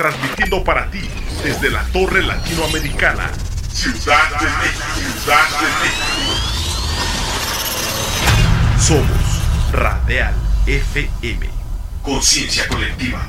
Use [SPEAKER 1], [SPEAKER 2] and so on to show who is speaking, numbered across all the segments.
[SPEAKER 1] transmitiendo para ti desde la Torre Latinoamericana, Ciudad de México. Ciudad de México. Somos Radial FM. Conciencia colectiva.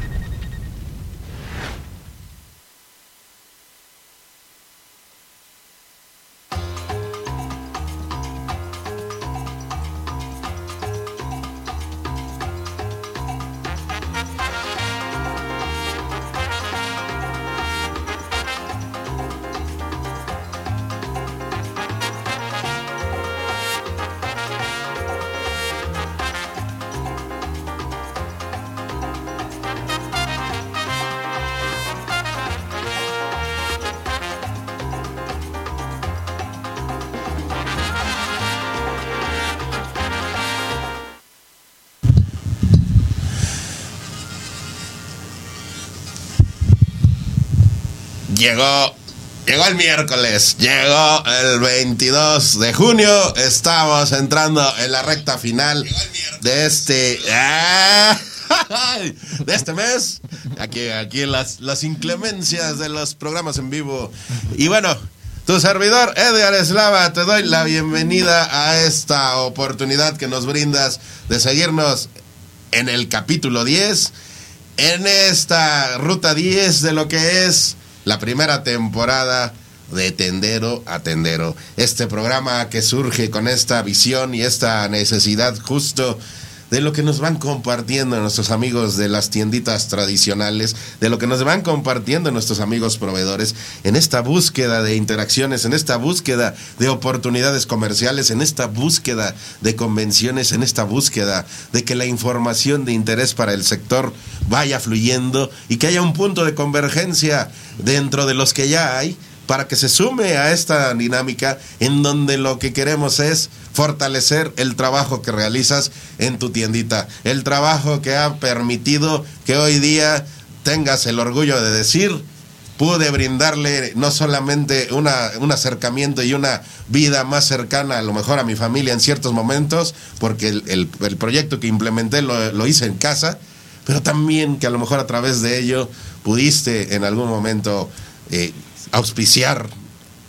[SPEAKER 2] Llegó, llegó el miércoles, llegó el 22 de junio, estamos entrando en la recta final de este... de este mes, aquí, aquí las, las inclemencias de los programas en vivo. Y bueno, tu servidor Edgar Eslava, te doy la bienvenida a esta oportunidad que nos brindas de seguirnos en el capítulo 10, en esta ruta 10 de lo que es la primera temporada de Tendero a Tendero. Este programa que surge con esta visión y esta necesidad justo de lo que nos van compartiendo nuestros amigos de las tienditas tradicionales, de lo que nos van compartiendo nuestros amigos proveedores en esta búsqueda de interacciones, en esta búsqueda de oportunidades comerciales, en esta búsqueda de convenciones, en esta búsqueda de que la información de interés para el sector vaya fluyendo y que haya un punto de convergencia dentro de los que ya hay para que se sume a esta dinámica en donde lo que queremos es fortalecer el trabajo que realizas en tu tiendita, el trabajo que ha permitido que hoy día tengas el orgullo de decir, pude brindarle no solamente una, un acercamiento y una vida más cercana a lo mejor a mi familia en ciertos momentos, porque el, el, proyecto que implementé lo, lo hice en casa, pero también que a lo mejor a través de ello pudiste en algún momento eh, auspiciar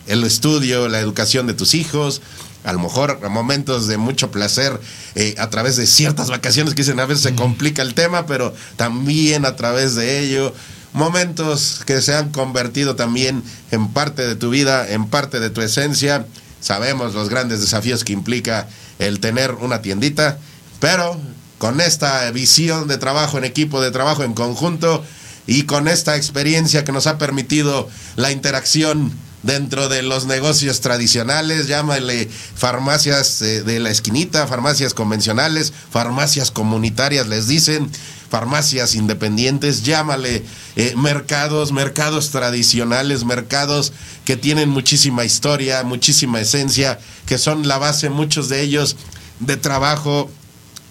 [SPEAKER 2] el estudio, la educación de tus hijos, a lo mejor a momentos de mucho placer eh, a través de ciertas vacaciones que dicen a veces se complica el tema, pero también a través de ello, momentos que se han convertido también en parte de tu vida, en parte de tu esencia. Sabemos los grandes desafíos que implica el tener una tiendita, pero con esta visión de trabajo en equipo, de trabajo en conjunto y con esta experiencia que nos ha permitido la interacción dentro de los negocios tradicionales, llámale farmacias eh, de la esquinita, farmacias convencionales, farmacias comunitarias, les dicen, farmacias independientes, llámale eh, mercados, mercados tradicionales, mercados que tienen muchísima historia, muchísima esencia, que son la base, muchos de ellos, de trabajo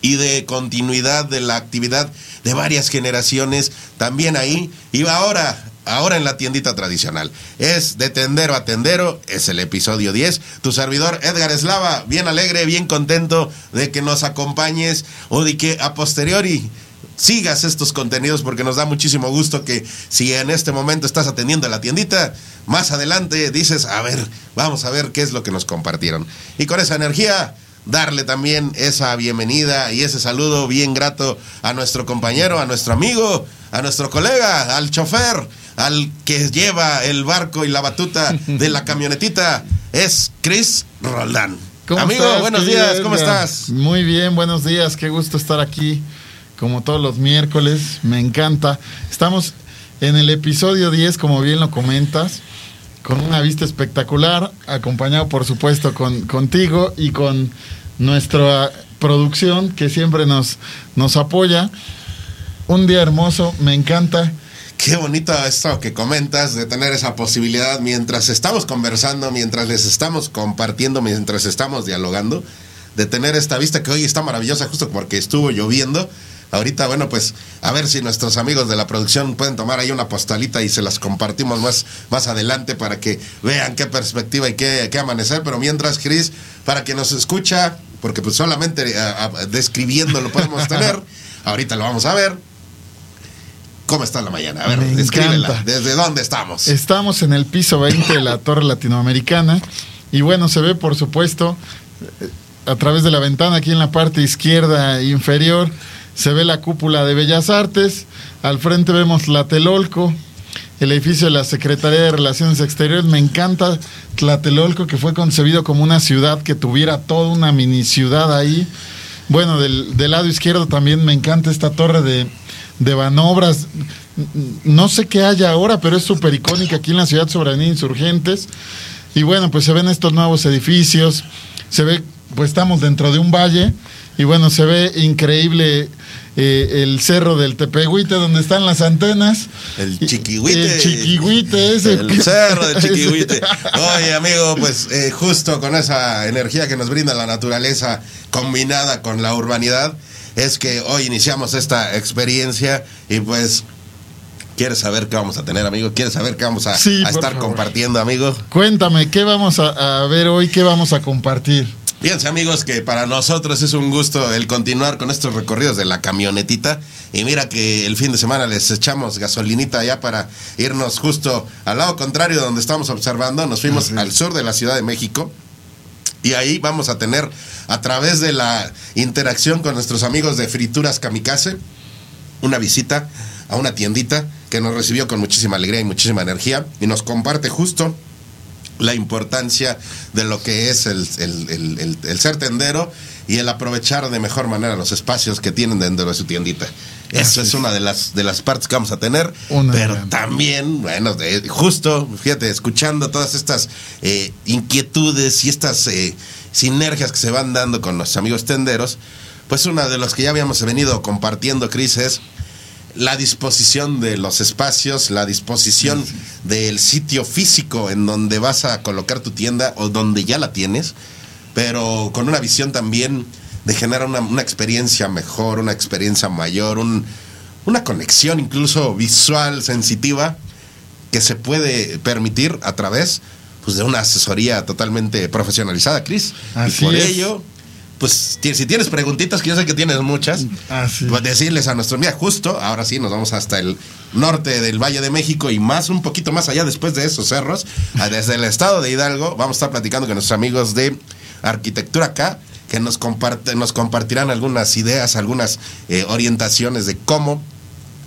[SPEAKER 2] y de continuidad de la actividad de varias generaciones, también ahí, y ahora ahora en la tiendita tradicional. Es de tendero a tendero, es el episodio 10. Tu servidor Edgar Eslava, bien alegre, bien contento de que nos acompañes o de que a posteriori sigas estos contenidos porque nos da muchísimo gusto que si en este momento estás atendiendo a la tiendita, más adelante dices, a ver, vamos a ver qué es lo que nos compartieron. Y con esa energía darle también esa bienvenida y ese saludo bien grato a nuestro compañero, a nuestro amigo, a nuestro colega, al chofer, al que lleva el barco y la batuta de la camionetita, es Chris Roldán. Amigo,
[SPEAKER 3] estás,
[SPEAKER 2] buenos días, ¿cómo estás?
[SPEAKER 3] Muy bien, buenos días, qué gusto estar aquí, como todos los miércoles, me encanta. Estamos en el episodio 10, como bien lo comentas, con una vista espectacular, acompañado por supuesto con, contigo y con nuestra producción que siempre nos, nos apoya. Un día hermoso, me encanta.
[SPEAKER 2] Qué bonito esto que comentas de tener esa posibilidad mientras estamos conversando, mientras les estamos compartiendo, mientras estamos dialogando, de tener esta vista que hoy está maravillosa justo porque estuvo lloviendo. Ahorita, bueno, pues a ver si nuestros amigos de la producción pueden tomar ahí una postalita y se las compartimos más, más adelante para que vean qué perspectiva y qué, qué amanecer. Pero mientras, Cris, para que nos escucha, porque pues solamente a, a, describiendo lo podemos tener, ahorita lo vamos a ver ¿Cómo está la mañana? A ver,
[SPEAKER 3] Me
[SPEAKER 2] descríbela.
[SPEAKER 3] encanta.
[SPEAKER 2] ¿Desde dónde estamos?
[SPEAKER 3] Estamos en el piso 20 de la Torre Latinoamericana y bueno, se ve por supuesto eh, a través de la ventana aquí en la parte izquierda inferior, se ve la cúpula de Bellas Artes, al frente vemos Tlatelolco, el edificio de la Secretaría de Relaciones Exteriores, me encanta Tlatelolco que fue concebido como una ciudad que tuviera toda una mini ciudad ahí. Bueno, del, lado izquierdo también me encanta esta torre de, de Banobras. No sé qué haya ahora, pero es súper icónica aquí en la ciudad sobre Avenida Insurgentes. Y bueno, pues se ven estos nuevos edificios. Se ve, pues estamos dentro de un valle. Y bueno, se ve increíble eh, el cerro del Tepehuite, donde están las antenas.
[SPEAKER 2] El chiquihuite.
[SPEAKER 3] El chiquihuite ese.
[SPEAKER 2] El cerro del chiquihuite. Oye, amigo, pues eh, justo con esa energía que nos brinda la naturaleza combinada con la urbanidad, es que hoy iniciamos esta experiencia y pues... ¿Quieres saber qué vamos a tener, amigo? ¿Quieres saber qué vamos a,
[SPEAKER 3] Sí,
[SPEAKER 2] a
[SPEAKER 3] por
[SPEAKER 2] estar
[SPEAKER 3] favor.
[SPEAKER 2] compartiendo, amigo?
[SPEAKER 3] Cuéntame, ¿qué vamos a, a ver hoy? ¿Qué vamos a compartir?
[SPEAKER 2] Fíjense amigos que para nosotros es un gusto el continuar con estos recorridos de la camionetita. Y mira que el fin de semana les echamos gasolinita ya para irnos justo al lado contrario de donde estamos observando, nos fuimos al sur de la Ciudad de México. Y ahí vamos a tener a través de la interacción con nuestros amigos de Frituras Kamikaze una visita a una tiendita que nos recibió con muchísima alegría y muchísima energía y nos comparte justo la importancia de lo que es el, el- el- ser tendero y el aprovechar de mejor manera los espacios que tienen dentro de su tiendita. Eso es una de las, de las partes que vamos a tener,
[SPEAKER 3] Una
[SPEAKER 2] pero
[SPEAKER 3] gran-
[SPEAKER 2] también, bueno, justo, fíjate, escuchando todas estas eh, inquietudes y estas eh, sinergias que se van dando con nuestros amigos tenderos, pues una de los que ya habíamos venido compartiendo, Cris, es la disposición de los espacios, la disposición del sitio físico en donde vas a colocar tu tienda o donde ya la tienes, pero con una visión también de generar una, una experiencia mejor, una experiencia mayor, un- una conexión incluso visual, sensitiva, que se puede permitir a través pues, de una asesoría totalmente profesionalizada, Cris. Y por
[SPEAKER 3] es.
[SPEAKER 2] ello, pues si tienes preguntitas, que yo sé que tienes muchas,
[SPEAKER 3] Así.
[SPEAKER 2] pues decirles a nuestro mira justo, ahora sí nos vamos hasta el norte del Valle de México y más un poquito más allá después de esos cerros, desde el estado de Hidalgo, vamos a estar platicando con nuestros amigos de Arquitectura acá, que nos comparte, nos compartirán algunas ideas, algunas eh, orientaciones de cómo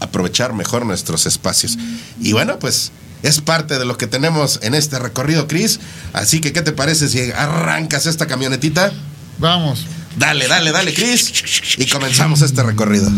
[SPEAKER 2] aprovechar mejor nuestros espacios. Y bueno, pues es parte de lo que tenemos en este recorrido, Cris. Así que, ¿qué te parece si arrancas esta camionetita?
[SPEAKER 3] Vamos.
[SPEAKER 2] Dale, dale, dale, Chris. Y comenzamos este recorrido.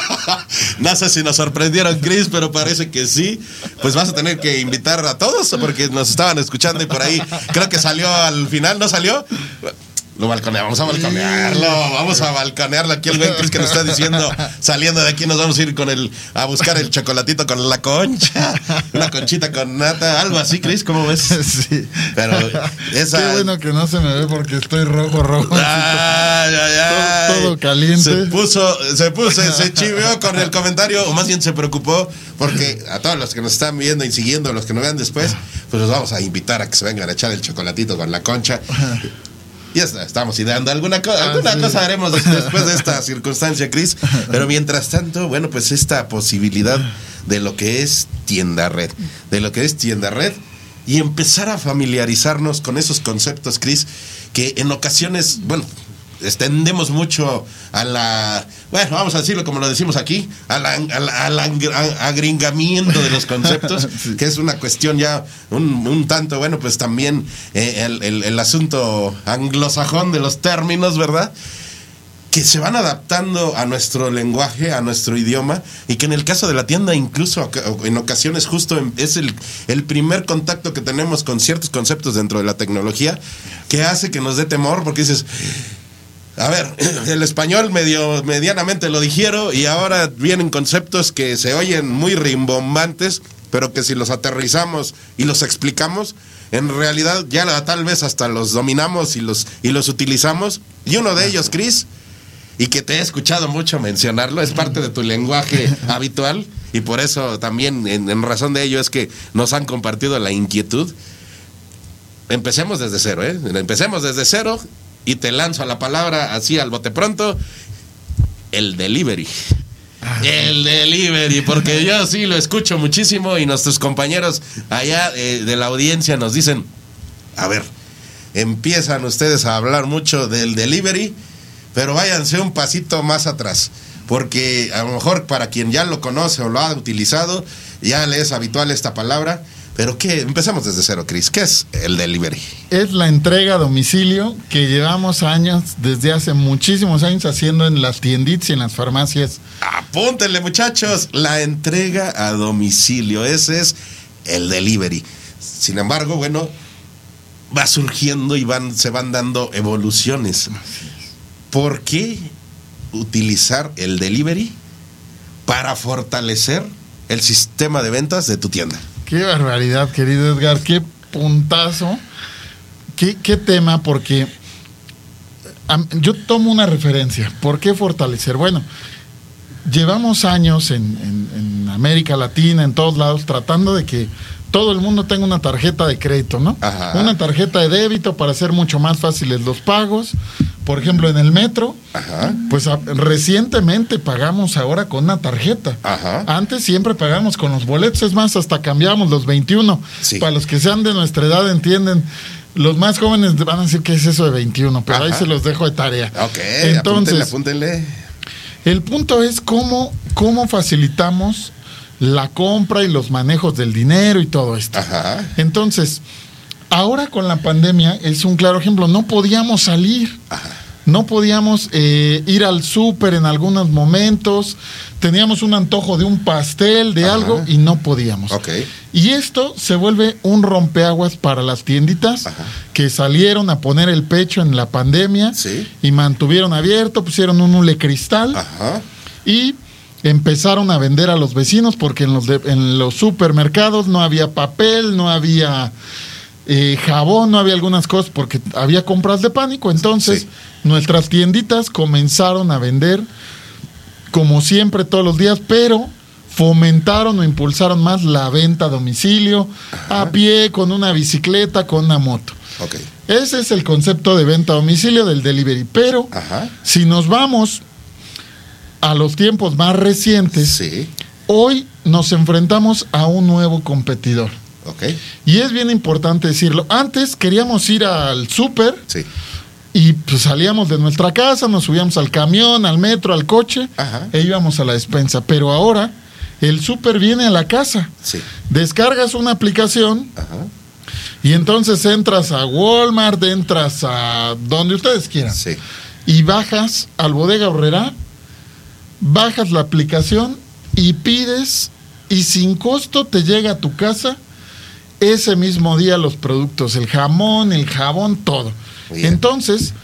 [SPEAKER 2] no sé si nos sorprendieron, Chris, pero parece que sí. Pues vas a tener que invitar a todos porque nos estaban escuchando y por ahí creo que salió al final, ¿no salió? Lo balconeamos, vamos a balconearlo, vamos a balconearlo aquí el güey Chris que nos está diciendo, saliendo de aquí nos vamos a ir con el, a buscar el chocolatito con la concha, una conchita con nata, algo así, Chris, ¿cómo ves?
[SPEAKER 3] Sí.
[SPEAKER 2] Pero esa-
[SPEAKER 3] Qué bueno que no se me ve porque estoy rojo, rojo.
[SPEAKER 2] Ay, ay.
[SPEAKER 3] Todo- todo caliente.
[SPEAKER 2] Se puso, se puso, se chivió con el comentario, o más bien se preocupó, porque a todos los que nos están viendo y siguiendo, los que nos vean después, pues los vamos a invitar a que se vengan a echar el chocolatito con la concha. Y ya está, estamos ideando alguna, co- alguna
[SPEAKER 3] sí.
[SPEAKER 2] cosa haremos des- después de esta circunstancia, Cris. Pero mientras tanto, bueno, pues esta posibilidad de lo que es tienda red, de lo que es tienda red y empezar a familiarizarnos con esos conceptos, Cris, que en ocasiones, bueno, extendemos mucho a la, bueno, vamos a decirlo como lo decimos aquí, al, agringamiento de los conceptos, que es una cuestión ya un, un tanto, bueno, pues también eh, el, el- el asunto anglosajón de los términos, ¿verdad? que se van adaptando a nuestro lenguaje, a nuestro idioma, y que en el caso de la tienda incluso en ocasiones justo es el, el primer contacto que tenemos con ciertos conceptos dentro de la tecnología, que hace que nos dé temor porque dices, a ver, el español medio medianamente lo digiero y ahora vienen conceptos que se oyen muy rimbombantes, pero que si los aterrizamos y los explicamos, en realidad ya tal vez hasta los dominamos y los y los utilizamos. Y uno de ellos, Chris, y que te he escuchado mucho mencionarlo, es parte de tu lenguaje habitual y por eso también en, razón de ello es que nos han compartido la inquietud. Empecemos desde cero, ¿eh? Empecemos desde cero y te lanzo la palabra así al bote pronto, el delivery. Ah. El delivery, porque yo sí lo escucho muchísimo y nuestros compañeros allá eh, de la audiencia nos dicen, a ver, empiezan ustedes a hablar mucho del delivery, pero váyanse un pasito más atrás, porque a lo mejor para quien ya lo conoce o lo ha utilizado, ya le es habitual esta palabra, pero ¿qué? Empezamos desde cero, Cris. ¿Qué es el delivery?
[SPEAKER 3] Es la entrega a domicilio que llevamos años, desde hace muchísimos años, haciendo en las tienditas y en las farmacias.
[SPEAKER 2] Apúntenle, muchachos. La entrega a domicilio. Ese es el delivery. Sin embargo, bueno, va surgiendo y van, se van dando evoluciones. ¿Por qué utilizar el delivery para fortalecer el sistema de ventas de tu tienda?
[SPEAKER 3] Qué barbaridad, querido Edgar, qué puntazo, qué, qué tema, porque yo tomo una referencia. ¿Por qué fortalecer? Bueno, llevamos años en, en, América Latina, en todos lados, tratando de que todo el mundo tenga una tarjeta de crédito, ¿no? Una tarjeta de débito para hacer mucho más fáciles los pagos, por ejemplo, en el metro, pues recientemente pagamos ahora con una tarjeta. Antes siempre pagamos con los boletos, es más, hasta cambiamos los 21. Para los que sean de nuestra edad entienden. Los más jóvenes van a decir que es eso de 21, pero ahí se los dejo de tarea.
[SPEAKER 2] Ok, entonces, apúntenle,
[SPEAKER 3] El punto es cómo, cómo facilitamos la compra y los manejos del dinero y todo esto. Entonces, Ahora con la pandemia es un claro ejemplo, no podíamos salir. No podíamos eh, ir al súper en algunos momentos, teníamos un antojo de un pastel, de algo, y no podíamos. Y esto se vuelve un rompeaguas para las tienditas que salieron a poner el pecho en la pandemia y mantuvieron abierto, pusieron un hule cristal y empezaron a vender a los vecinos porque en los, en los supermercados no había papel, no había eh, jabón, no había algunas cosas porque había compras de pánico. Entonces, nuestras tienditas comenzaron a vender como siempre todos los días, pero fomentaron o impulsaron más la venta a domicilio, a pie, con una bicicleta, con una moto. Ese es el concepto de venta a domicilio del delivery. Pero si nos vamos a los tiempos más recientes, hoy nos enfrentamos a un nuevo competidor. Y es bien importante decirlo. Antes queríamos ir al súper. Y pues salíamos de nuestra casa, nos subíamos al camión, al metro, al coche e íbamos a la despensa. Pero ahora el súper viene a la casa. Descargas una aplicación y entonces entras a Walmart, entras a donde ustedes quieran. Y bajas al bodega horrera, bajas la aplicación y pides y sin costo te llega a tu casa ese mismo día los productos, el jamón, el jabón, todo. Entonces,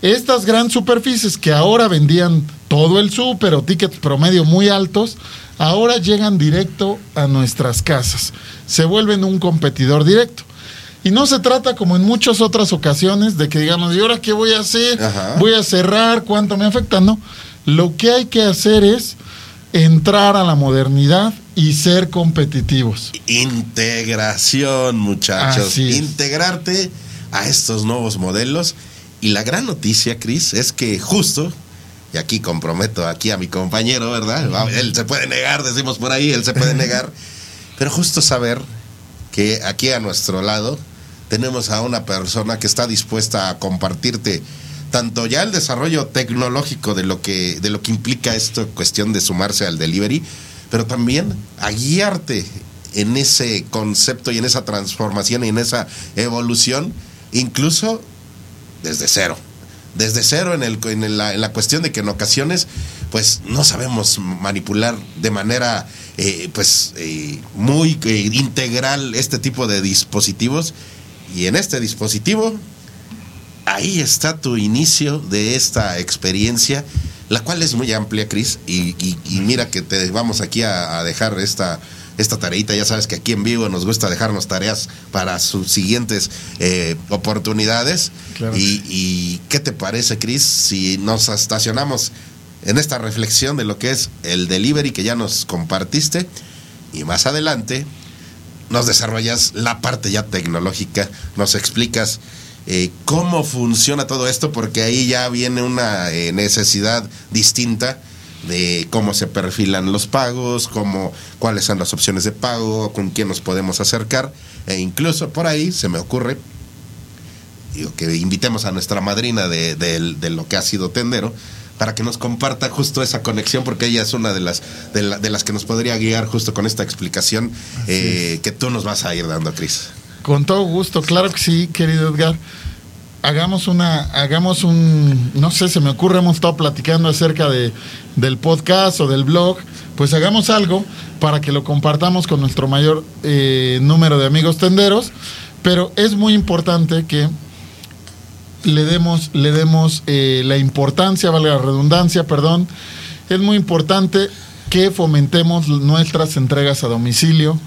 [SPEAKER 3] estas gran superficies que ahora vendían todo el súper o tickets promedio muy altos, ahora llegan directo a nuestras casas. Se vuelven un competidor directo. Y no se trata como en muchas otras ocasiones de que digamos, ¿y ahora qué voy a hacer? ¿Voy a cerrar? ¿Cuánto me afecta? No. Lo que hay que hacer es entrar a la modernidad y ser competitivos.
[SPEAKER 2] Integración, muchachos. Integrarte a estos nuevos modelos. Y la gran noticia, Cris, es que justo, y aquí comprometo aquí a mi compañero, ¿verdad? Él se puede negar, decimos por ahí, él se puede negar. Pero justo saber que aquí a nuestro lado tenemos a una persona que está dispuesta a compartirte tanto ya el desarrollo tecnológico de lo que, de lo que implica esta cuestión de sumarse al delivery, pero también a guiarte en ese concepto y en esa transformación y en esa evolución, incluso desde cero. Desde cero en, el, en, la, en la cuestión de que en ocasiones pues no sabemos manipular de manera eh, pues eh, muy eh, integral este tipo de dispositivos y en este dispositivo ahí está tu inicio de esta experiencia, la cual es muy amplia, Cris, y, mira que te vamos aquí a, dejar esta, esta tareita. Ya sabes que aquí en vivo nos gusta dejarnos tareas para sus siguientes eh, oportunidades. Y, y, qué te parece, Cris, si nos estacionamos en esta reflexión de lo que es el delivery que ya nos compartiste y más adelante nos desarrollas la parte ya tecnológica, nos explicas eh, cómo funciona todo esto, porque ahí ya viene una eh, necesidad distinta de cómo se perfilan los pagos, cómo, cuáles son las opciones de pago, con quién nos podemos acercar, e incluso por ahí se me ocurre digo, que invitemos a nuestra madrina de, de lo que ha sido tendero, para que nos comparta justo esa conexión, porque ella es una de las, de, las que nos podría guiar justo con esta explicación eh, que tú nos vas a ir dando, Cris.
[SPEAKER 3] Con todo gusto, claro que sí, querido Edgar. Hagamos una, hagamos un, no sé, se me ocurre, hemos estado platicando acerca de, del podcast o del blog, pues hagamos algo para que lo compartamos con nuestro mayor eh, número de amigos tenderos, pero es muy importante que le demos, le demos eh, la importancia, valga la redundancia, perdón. Es muy importante que fomentemos nuestras entregas a domicilio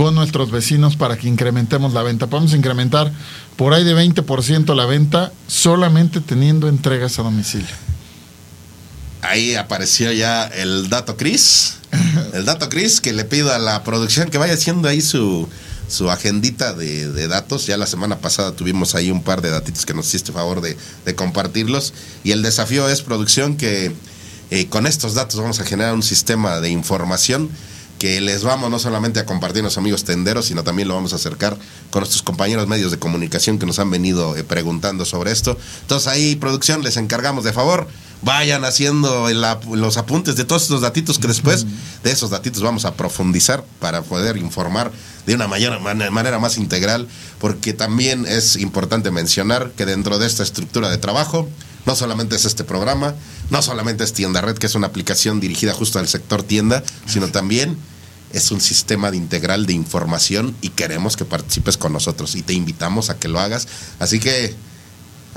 [SPEAKER 3] con nuestros vecinos para que incrementemos la venta. Podemos incrementar por ahí de 20% la venta solamente teniendo entregas a domicilio.
[SPEAKER 2] Ahí apareció ya el dato Cris. El dato Cris que le pido a la producción que vaya haciendo ahí su, su agendita de, datos. Ya la semana pasada tuvimos ahí un par de datitos que nos hiciste favor de, compartirlos. Y el desafío es producción que eh, con estos datos vamos a generar un sistema de información que les vamos no solamente a compartir a los amigos tenderos, sino también lo vamos a acercar con nuestros compañeros medios de comunicación que nos han venido eh, preguntando sobre esto. Entonces ahí, producción, les encargamos de favor, vayan haciendo los apuntes de todos estos datitos que después de esos datitos vamos a profundizar para poder informar de una mayor, manera más integral, porque también es importante mencionar que dentro de esta estructura de trabajo, no solamente es este programa, no solamente es Tienda Red, que es una aplicación dirigida justo al sector tienda, sino también es un sistema de integral de información y queremos que participes con nosotros y te invitamos a que lo hagas. Así que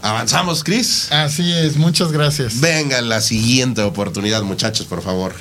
[SPEAKER 2] avanzamos, Cris.
[SPEAKER 3] Así es, muchas gracias.
[SPEAKER 2] Venga la siguiente oportunidad, muchachos, por favor.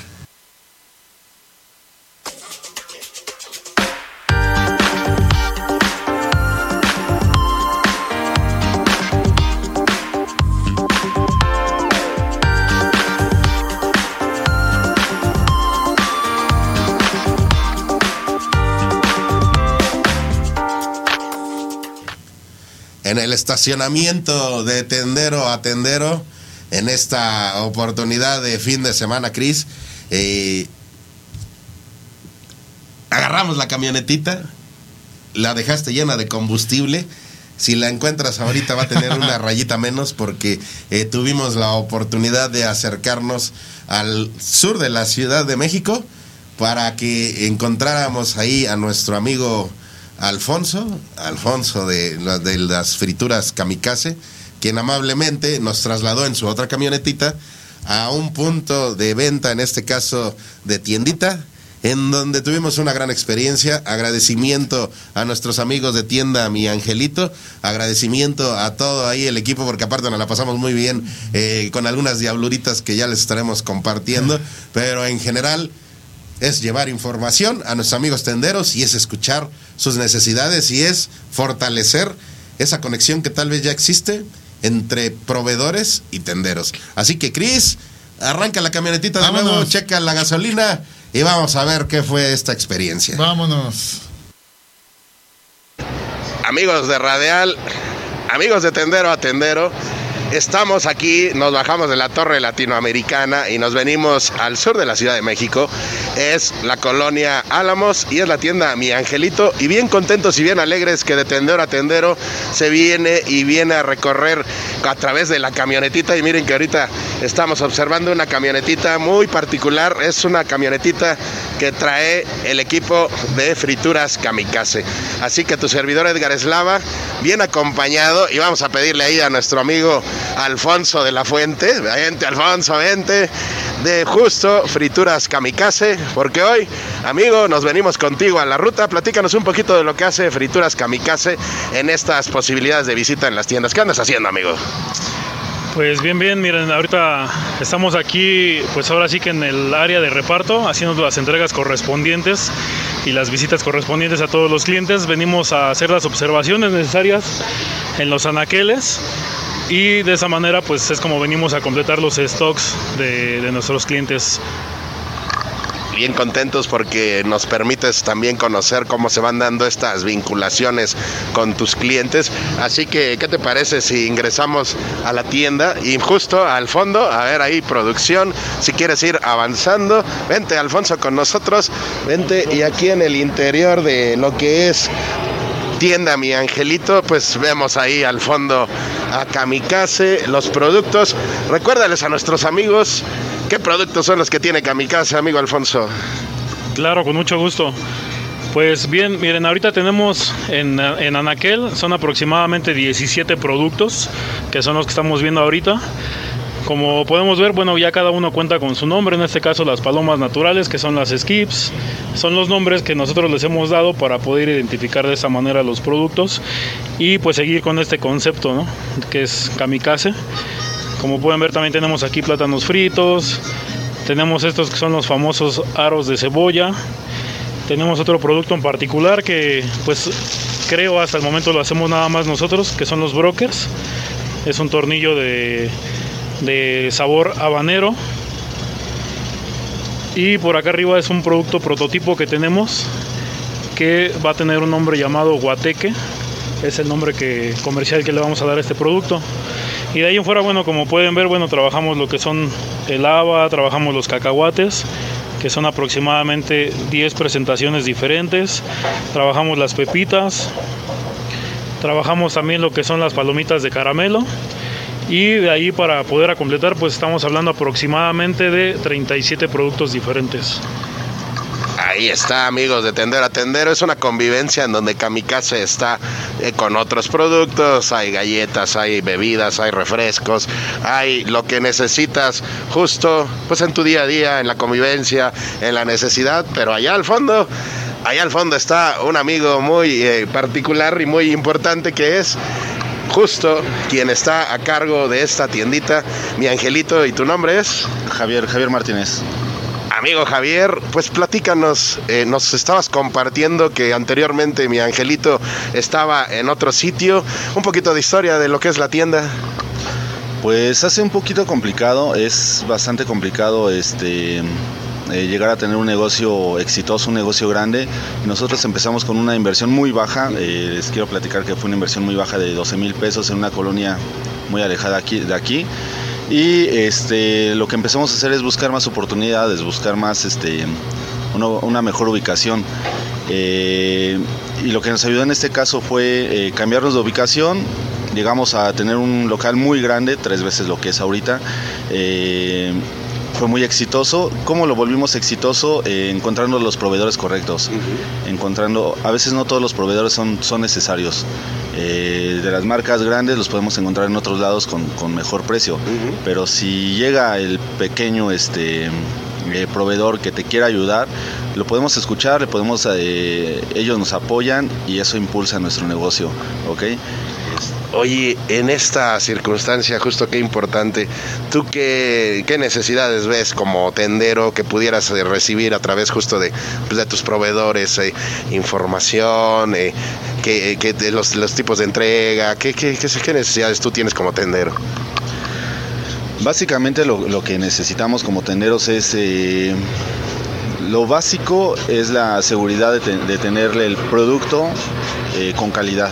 [SPEAKER 2] En el estacionamiento de tendero a tendero en esta oportunidad de fin de semana, Cris. Eh, agarramos la camionetita, la dejaste llena de combustible. Si la encuentras ahorita va a tener una rayita menos porque eh, tuvimos la oportunidad de acercarnos al sur de la Ciudad de México para que encontráramos ahí a nuestro amigo Alfonso, Alfonso de, de las frituras Kamikaze, quien amablemente nos trasladó en su otra camionetita a un punto de venta, en este caso de tiendita, en donde tuvimos una gran experiencia. Agradecimiento a nuestros amigos de tienda Mi Angelito, agradecimiento a todo ahí el equipo, porque aparte nos la pasamos muy bien eh, con algunas diabluritas que ya les estaremos compartiendo, pero en general es llevar información a nuestros amigos tenderos y es escuchar sus necesidades y es fortalecer esa conexión que tal vez ya existe entre proveedores y tenderos. Así que, Cris, arranca la camionetita de nuevo, checa la gasolina y vamos a ver qué fue esta experiencia.
[SPEAKER 3] Vámonos.
[SPEAKER 2] Amigos de Radial, amigos de Tendero a Tendero, Estamos aquí, nos bajamos de la Torre Latinoamericana y nos venimos al sur de la Ciudad de México. Es la colonia Álamos y es la tienda Mi Angelito. Y bien contentos y bien alegres que de tendero a tendero se viene y viene a recorrer a través de la camionetita. Y miren que ahorita estamos observando una camionetita muy particular. Es una camionetita que trae el equipo de frituras Kamikaze. Así que tu servidor Edgar Eslava, bien acompañado, y vamos a pedirle ahí a nuestro amigo Alfonso de la Fuente, vente Alfonso, vente, de justo Frituras Kamikaze, porque hoy, amigo, nos venimos contigo a la ruta. Platícanos un poquito de lo que hace Frituras Kamikaze en estas posibilidades de visita en las tiendas. ¿Qué andas haciendo, amigo?
[SPEAKER 4] Pues bien, bien, miren, ahorita estamos aquí, pues ahora sí que en el área de reparto, haciendo las entregas correspondientes y las visitas correspondientes a todos los clientes. Venimos a hacer las observaciones necesarias en los anaqueles y de esa manera pues es como venimos a completar los stocks de, de nuestros clientes.
[SPEAKER 2] Bien contentos porque nos permites también conocer cómo se van dando estas vinculaciones con tus clientes. Así que, ¿qué te parece si ingresamos a la tienda y justo al fondo, a ver ahí producción, si quieres ir avanzando, vente Alfonso con nosotros, vente y aquí en el interior de lo que es tienda Mi Angelito, pues vemos ahí al fondo a Kamikaze, los productos. Recuérdales a nuestros amigos qué productos son los que tiene Kamikaze, amigo Alfonso.
[SPEAKER 4] Claro, con mucho gusto. Pues bien, miren, ahorita tenemos en, en, Anaquel, son aproximadamente 17 productos, que son los que estamos viendo ahorita. Como podemos ver, bueno, ya cada uno cuenta con su nombre, en este caso las palomas naturales, que son las skips, son los nombres que nosotros les hemos dado para poder identificar de esa manera los productos y pues seguir con este concepto. Que es kamikaze. Como pueden ver, también tenemos aquí plátanos fritos, tenemos estos que son los famosos aros de cebolla, tenemos otro producto en particular que pues creo hasta el momento lo hacemos nada más nosotros, que son los brokers. Es un tornillo de de sabor habanero. Y por acá arriba es un producto prototipo que tenemos que va a tener un nombre llamado Guateque. Es el nombre que, comercial que le vamos a dar a este producto. Y de ahí en fuera, bueno, como pueden ver, bueno, trabajamos lo que son el haba, trabajamos los cacahuates, que son aproximadamente 10 presentaciones diferentes. Trabajamos las pepitas. Trabajamos también lo que son las palomitas de caramelo y de ahí para poder completar pues estamos hablando aproximadamente de 37 productos diferentes.
[SPEAKER 2] Ahí está, amigos de Tendero a Tendero. Es una convivencia en donde Kamikaze está eh, con otros productos. Hay galletas, hay bebidas, hay refrescos, hay lo que necesitas justo pues en tu día a día, en la convivencia, en la necesidad. Pero allá al fondo, allá al fondo está un amigo muy eh, particular y muy importante que es justo quien está a cargo de esta tiendita, mi angelito, ¿y tu nombre es?
[SPEAKER 5] Javier, Javier Martínez.
[SPEAKER 2] Amigo Javier, pues platícanos, eh, nos estabas compartiendo que anteriormente mi angelito estaba en otro sitio, un poquito de historia de lo que es la tienda.
[SPEAKER 5] Pues hace un poquito complicado, es bastante complicado este eh, llegar a tener un negocio exitoso, un negocio grande. Nosotros empezamos con una inversión muy baja, eh, les quiero platicar que fue una inversión muy baja de 12 mil pesos en una colonia muy alejada aquí, de aquí. Y este, lo que empezamos a hacer es buscar más oportunidades, buscar más este, una mejor ubicación. Eh, y lo que nos ayudó en este caso fue cambiarnos de ubicación, llegamos a tener un local muy grande, tres veces lo que es ahorita fue muy exitoso. ¿Cómo lo volvimos exitoso? Eh, encontrando los proveedores correctos. Encontrando, a veces no todos los proveedores son, son necesarios. Eh, de las marcas grandes los podemos encontrar en otros lados con, con mejor precio. Pero si llega el pequeño este, eh, proveedor que te quiera ayudar, lo podemos escuchar, le podemos, ellos nos apoyan y eso impulsa nuestro negocio. ¿ok?
[SPEAKER 2] Oye, en esta circunstancia, justo qué importante, ¿tú qué, qué necesidades ves como tendero que pudieras eh, recibir a través justo de, pues, de tus proveedores, eh, información, eh, que, los, los, tipos de entrega, ¿qué, qué, qué, necesidades tú tienes como tendero?
[SPEAKER 5] Básicamente lo, lo que necesitamos como tenderos es lo básico es la seguridad de, de tenerle el producto eh, con calidad.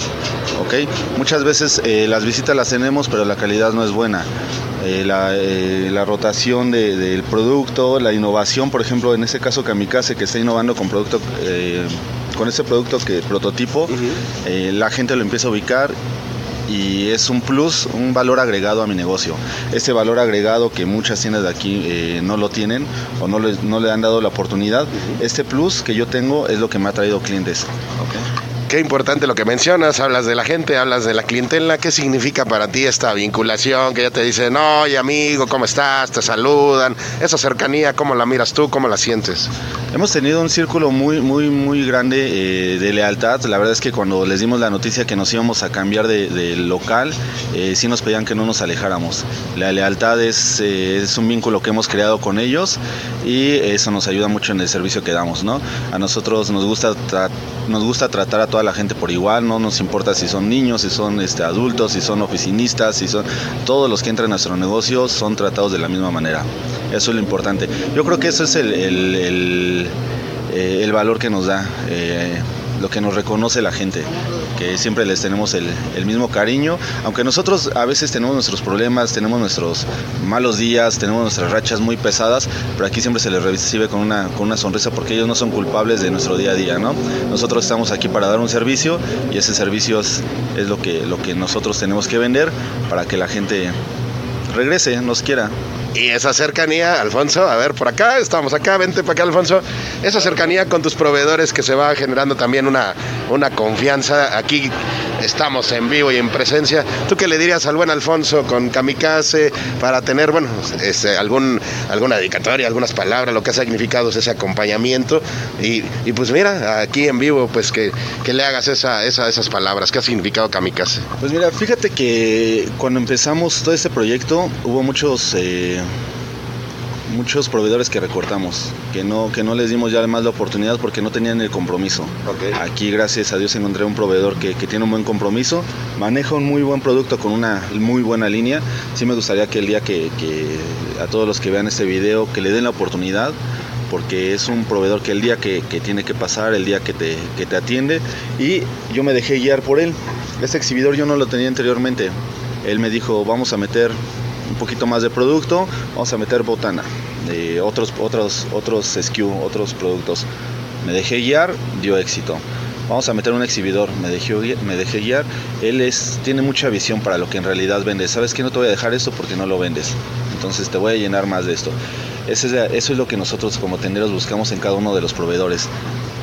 [SPEAKER 5] Muchas veces eh, las visitas las tenemos, pero la calidad no es buena. Eh, la, rotación del producto, la innovación, por ejemplo, en este caso Kamikaze que está innovando con producto, con ese producto que prototipo, la gente lo empieza a ubicar y es un plus, un valor agregado a mi negocio. Este valor agregado que muchas tiendas de aquí eh, no lo tienen o no le, no le han dado la oportunidad, este plus que yo tengo es lo que me ha traído clientes.
[SPEAKER 2] Qué importante lo que mencionas, hablas de la gente, hablas de la clientela, ¿qué significa para ti esta vinculación que ya te dicen, oye amigo, ¿cómo estás? Te saludan, esa cercanía, ¿cómo la miras tú? ¿Cómo la sientes?
[SPEAKER 5] Hemos tenido un círculo muy, muy, muy grande eh, de lealtad. La verdad es que cuando les dimos la noticia que nos íbamos a cambiar de, local, eh, sí nos pedían que no nos alejáramos. La lealtad eh, es un vínculo que hemos creado con ellos y eso nos ayuda mucho en el servicio que damos, ¿no? A nosotros nos gusta, nos gusta tratar a toda la gente por igual, no nos importa si son niños, si son este, adultos, si son oficinistas, si son... Todos los que entran a nuestro negocio son tratados de la misma manera. Eso es lo importante. Yo creo que eso es el, el, eh, valor que nos da. Eh, lo que nos reconoce la gente, que siempre les tenemos el, mismo cariño, aunque nosotros a veces tenemos nuestros problemas, tenemos nuestros malos días, tenemos nuestras rachas muy pesadas, pero aquí siempre se les recibe con una, con una sonrisa porque ellos no son culpables de nuestro día a día, ¿no? Nosotros estamos aquí para dar un servicio y ese servicio es, es lo, que, lo que nosotros tenemos que vender para que la gente regrese, nos quiera.
[SPEAKER 2] Y esa cercanía, Alfonso, a ver, por acá, estamos acá, vente para acá, Alfonso. Esa cercanía con tus proveedores que se va generando también una, una confianza. Aquí estamos en vivo y en presencia. ¿Tú qué le dirías al buen Alfonso con Kamikaze para tener, bueno, este, algún, alguna dedicatoria, algunas palabras, lo que ha significado ese acompañamiento? Y, pues mira, aquí en vivo, pues que, le hagas esa, esas palabras. ¿Qué ha significado Kamikaze?
[SPEAKER 5] Pues mira, fíjate que cuando empezamos todo este proyecto hubo muchos... Eh, muchos proveedores que recortamos, que no, que no les dimos ya más la oportunidad porque no tenían el compromiso. Aquí, gracias a Dios, encontré un proveedor que, tiene un buen compromiso, maneja un muy buen producto con una muy buena línea. Sí me gustaría que el día que, a todos los que vean este video, que le den la oportunidad, porque es un proveedor que el día que, tiene que pasar, el día que te, que te atiende, y yo me dejé guiar por él. Este exhibidor yo no lo tenía anteriormente. Él me dijo, vamos a meter poquito más de producto, vamos a meter botana, de otros, otros, otros SKU, otros productos. Me dejé guiar, dio éxito. Vamos a meter un exhibidor, me dejé, me dejé guiar. Él es, tiene mucha visión para lo que en realidad vende. ¿Sabes que No te voy a dejar esto porque no lo vendes. Entonces te voy a llenar más de esto. Eso es, eso es lo que nosotros como tenderos buscamos en cada uno de los proveedores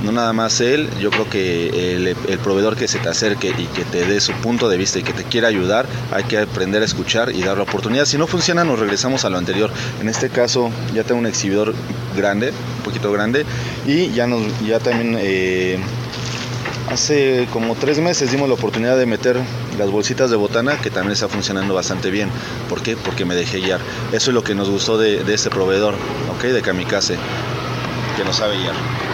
[SPEAKER 5] no nada más él, yo creo que el, proveedor que se te acerque y que te dé su punto de vista y que te quiera ayudar, hay que aprender a escuchar y dar la oportunidad. Si no funciona, nos regresamos a lo anterior. En este caso, ya tengo un exhibidor grande, un poquito grande, y ya, nos, ya también eh, hace como tres meses dimos la oportunidad de meter las bolsitas de botana, que también está funcionando bastante bien. ¿Por qué? Porque me dejé guiar. Eso es lo que nos gustó de, de este proveedor, ¿ok? De Kamikaze, que nos sabe guiar.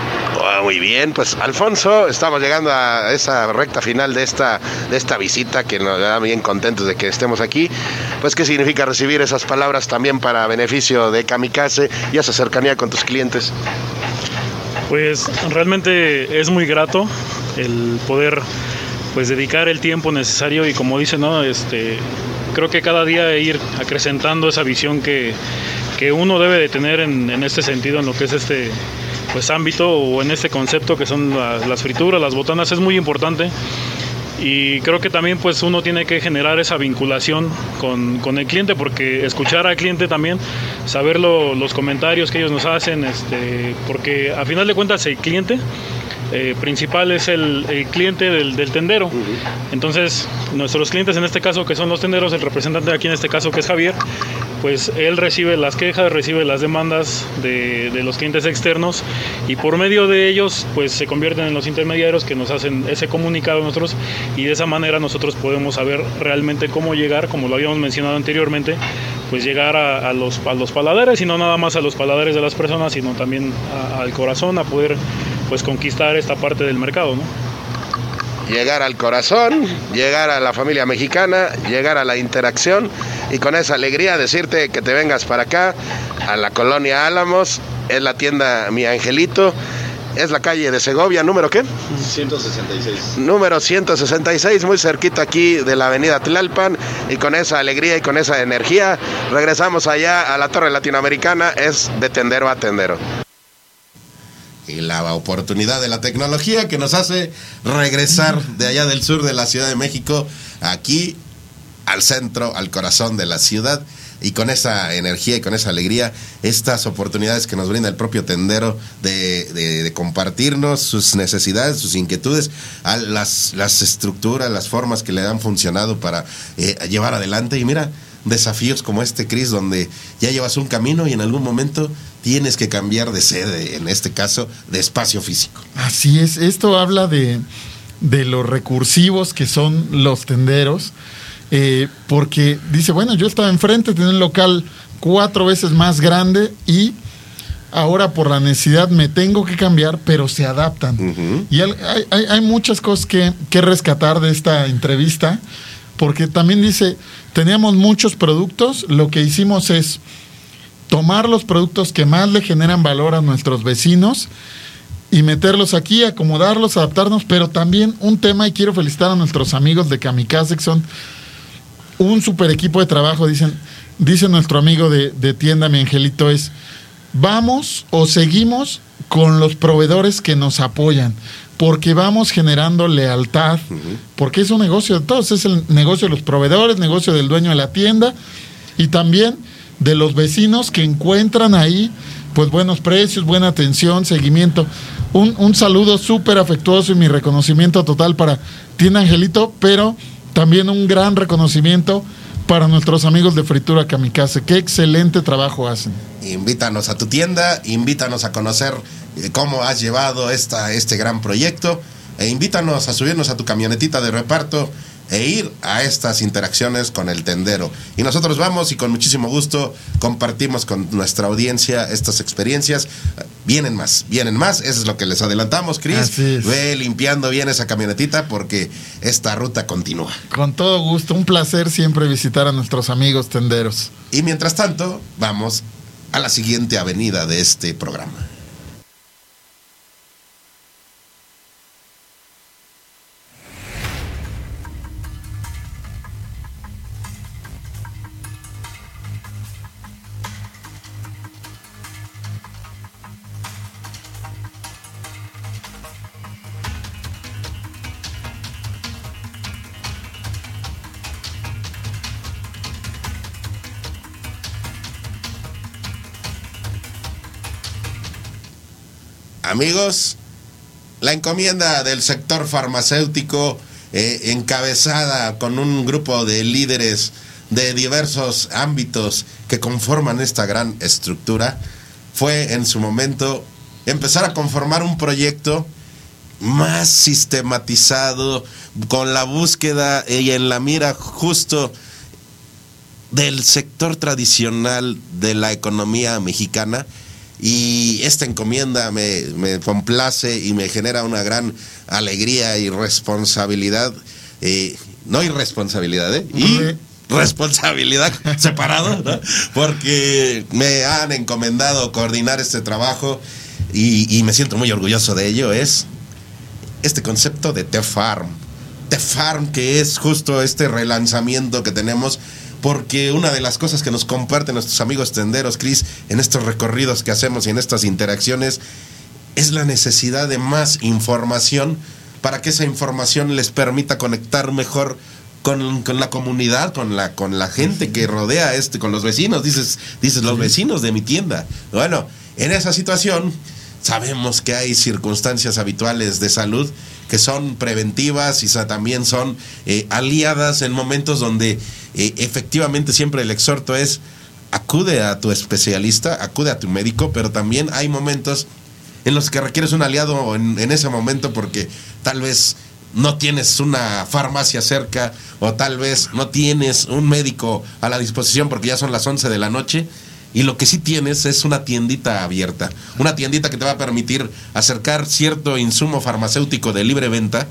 [SPEAKER 2] Muy bien, pues Alfonso, estamos llegando a esa recta final de esta, de esta visita que nos da bien contentos de que estemos aquí. Pues, ¿qué significa recibir esas palabras también para beneficio de Kamikaze y esa cercanía con tus clientes?
[SPEAKER 4] Pues realmente es muy grato el poder pues dedicar el tiempo necesario y como dice, ¿no? Este, creo que cada día ir acrecentando esa visión que, uno debe de tener en, en este sentido, en lo que es este pues ámbito o en este concepto que son las frituras, las botanas, es muy importante. Y creo que también pues uno tiene que generar esa vinculación con, con el cliente, porque escuchar al cliente también, saber los comentarios que ellos nos hacen, este, porque a final de cuentas el cliente eh, principal es el, cliente del, del, tendero. Entonces, nuestros clientes en este caso, que son los tenderos, el representante aquí en este caso, que es Javier, pues él recibe las quejas, recibe las demandas de, los clientes externos y por medio de ellos, pues se convierten en los intermediarios que nos hacen ese comunicado a nosotros y de esa manera nosotros podemos saber realmente cómo llegar, como lo habíamos mencionado anteriormente, pues llegar a, los, a los paladares y no nada más a los paladares de las personas, sino también al corazón, a poder pues conquistar esta parte del mercado, ¿no?
[SPEAKER 2] Llegar al corazón, llegar a la familia mexicana, llegar a la interacción y con esa alegría decirte que te vengas para acá, a la colonia Álamos, es la tienda Mi Angelito, es la calle de Segovia, número qué?
[SPEAKER 5] 166.
[SPEAKER 2] Número 166, muy cerquita aquí de la avenida Tlalpan. Y con esa alegría y con esa energía, regresamos allá a la Torre Latinoamericana, es de tendero a tendero
[SPEAKER 6] y la oportunidad de la tecnología que nos hace regresar de allá del sur de la Ciudad de México aquí al centro, al corazón de la ciudad.
[SPEAKER 2] y con esa energía y con esa alegría estas oportunidades que nos brinda el propio tendero de, compartirnos sus necesidades, sus inquietudes, a las, las estructuras, las formas que le han funcionado para eh, llevar adelante. Y mira, desafíos como este, Cris, donde ya llevas un camino y en algún momento tienes que cambiar de sede, en este caso, de espacio físico.
[SPEAKER 3] Así es, esto habla de, de los recursivos que son los tenderos, eh, porque dice, bueno, yo estaba enfrente, tenía un local cuatro veces más grande y ahora por la necesidad me tengo que cambiar, pero se adaptan. Y hay, hay- hay muchas cosas que, que rescatar de esta entrevista, porque también dice, teníamos muchos productos, lo que hicimos es tomar los productos que más le generan valor a nuestros vecinos y meterlos aquí, acomodarlos, adaptarnos, pero también un tema, y quiero felicitar a nuestros amigos de Kamikaze, que son un super equipo de trabajo, dicen, dice nuestro amigo de, de tienda, mi angelito, es, vamos o seguimos con los proveedores que nos apoyan, porque vamos generando lealtad, porque es un negocio de todos, es el negocio de los proveedores, negocio del dueño de la tienda y también de los vecinos que encuentran ahí pues buenos precios, buena atención, seguimiento. Un, un saludo súper afectuoso y mi reconocimiento total para Tienda Angelito, pero también un gran reconocimiento para nuestros amigos de Fritura Kamikaze. Qué excelente trabajo hacen.
[SPEAKER 2] Invítanos a tu tienda, invítanos a conocer eh, cómo has llevado esta, este gran proyecto e invítanos a subirnos a tu camionetita de reparto e ir a estas interacciones con el tendero. Y nosotros vamos y con muchísimo gusto compartimos con nuestra audiencia estas experiencias. Vienen más, vienen más, eso es lo que les adelantamos,
[SPEAKER 3] es.
[SPEAKER 2] Ve limpiando bien esa camionetita porque esta ruta continúa.
[SPEAKER 3] Con todo gusto, un placer siempre visitar a nuestros amigos tenderos.
[SPEAKER 2] Y mientras tanto, vamos a la siguiente avenida de este programa. Amigos, la encomienda del sector farmacéutico, eh, encabezada con un grupo de líderes de diversos ámbitos que conforman esta gran estructura, fue en su momento empezar a conformar un proyecto más sistematizado, con la búsqueda y en la mira justo del sector tradicional de la economía mexicana y esta encomienda me, me complace y me genera una gran alegría y responsabilidad, eh, no irresponsabilidad, ¿eh? y
[SPEAKER 3] Re-
[SPEAKER 2] responsabilidad separado, ¿no? porque me han encomendado coordinar este trabajo y, y me siento muy orgulloso de ello, es este concepto de T-Farm. T-Farm, que es justo este relanzamiento que tenemos, porque una de las cosas que nos comparten nuestros amigos tenderos, Chris, en estos recorridos que hacemos y en estas interacciones, es la necesidad de más información para que esa información les permita conectar mejor con, con la comunidad, con la, con la gente que rodea este, con los vecinos, dices, dices, los vecinos de mi tienda. Bueno, en esa situación sabemos que hay circunstancias habituales de salud que son preventivas y también son eh, aliadas en momentos donde eh, efectivamente siempre el exhorto es acude a tu especialista, acude a tu médico, pero también hay momentos en los que requieres un aliado en, en ese momento porque tal vez no tienes una farmacia cerca o tal vez no tienes un médico a la disposición porque ya son las 11 de la noche y lo que sí tienes es una tiendita abierta, una tiendita que te va a permitir acercar cierto insumo farmacéutico de libre venta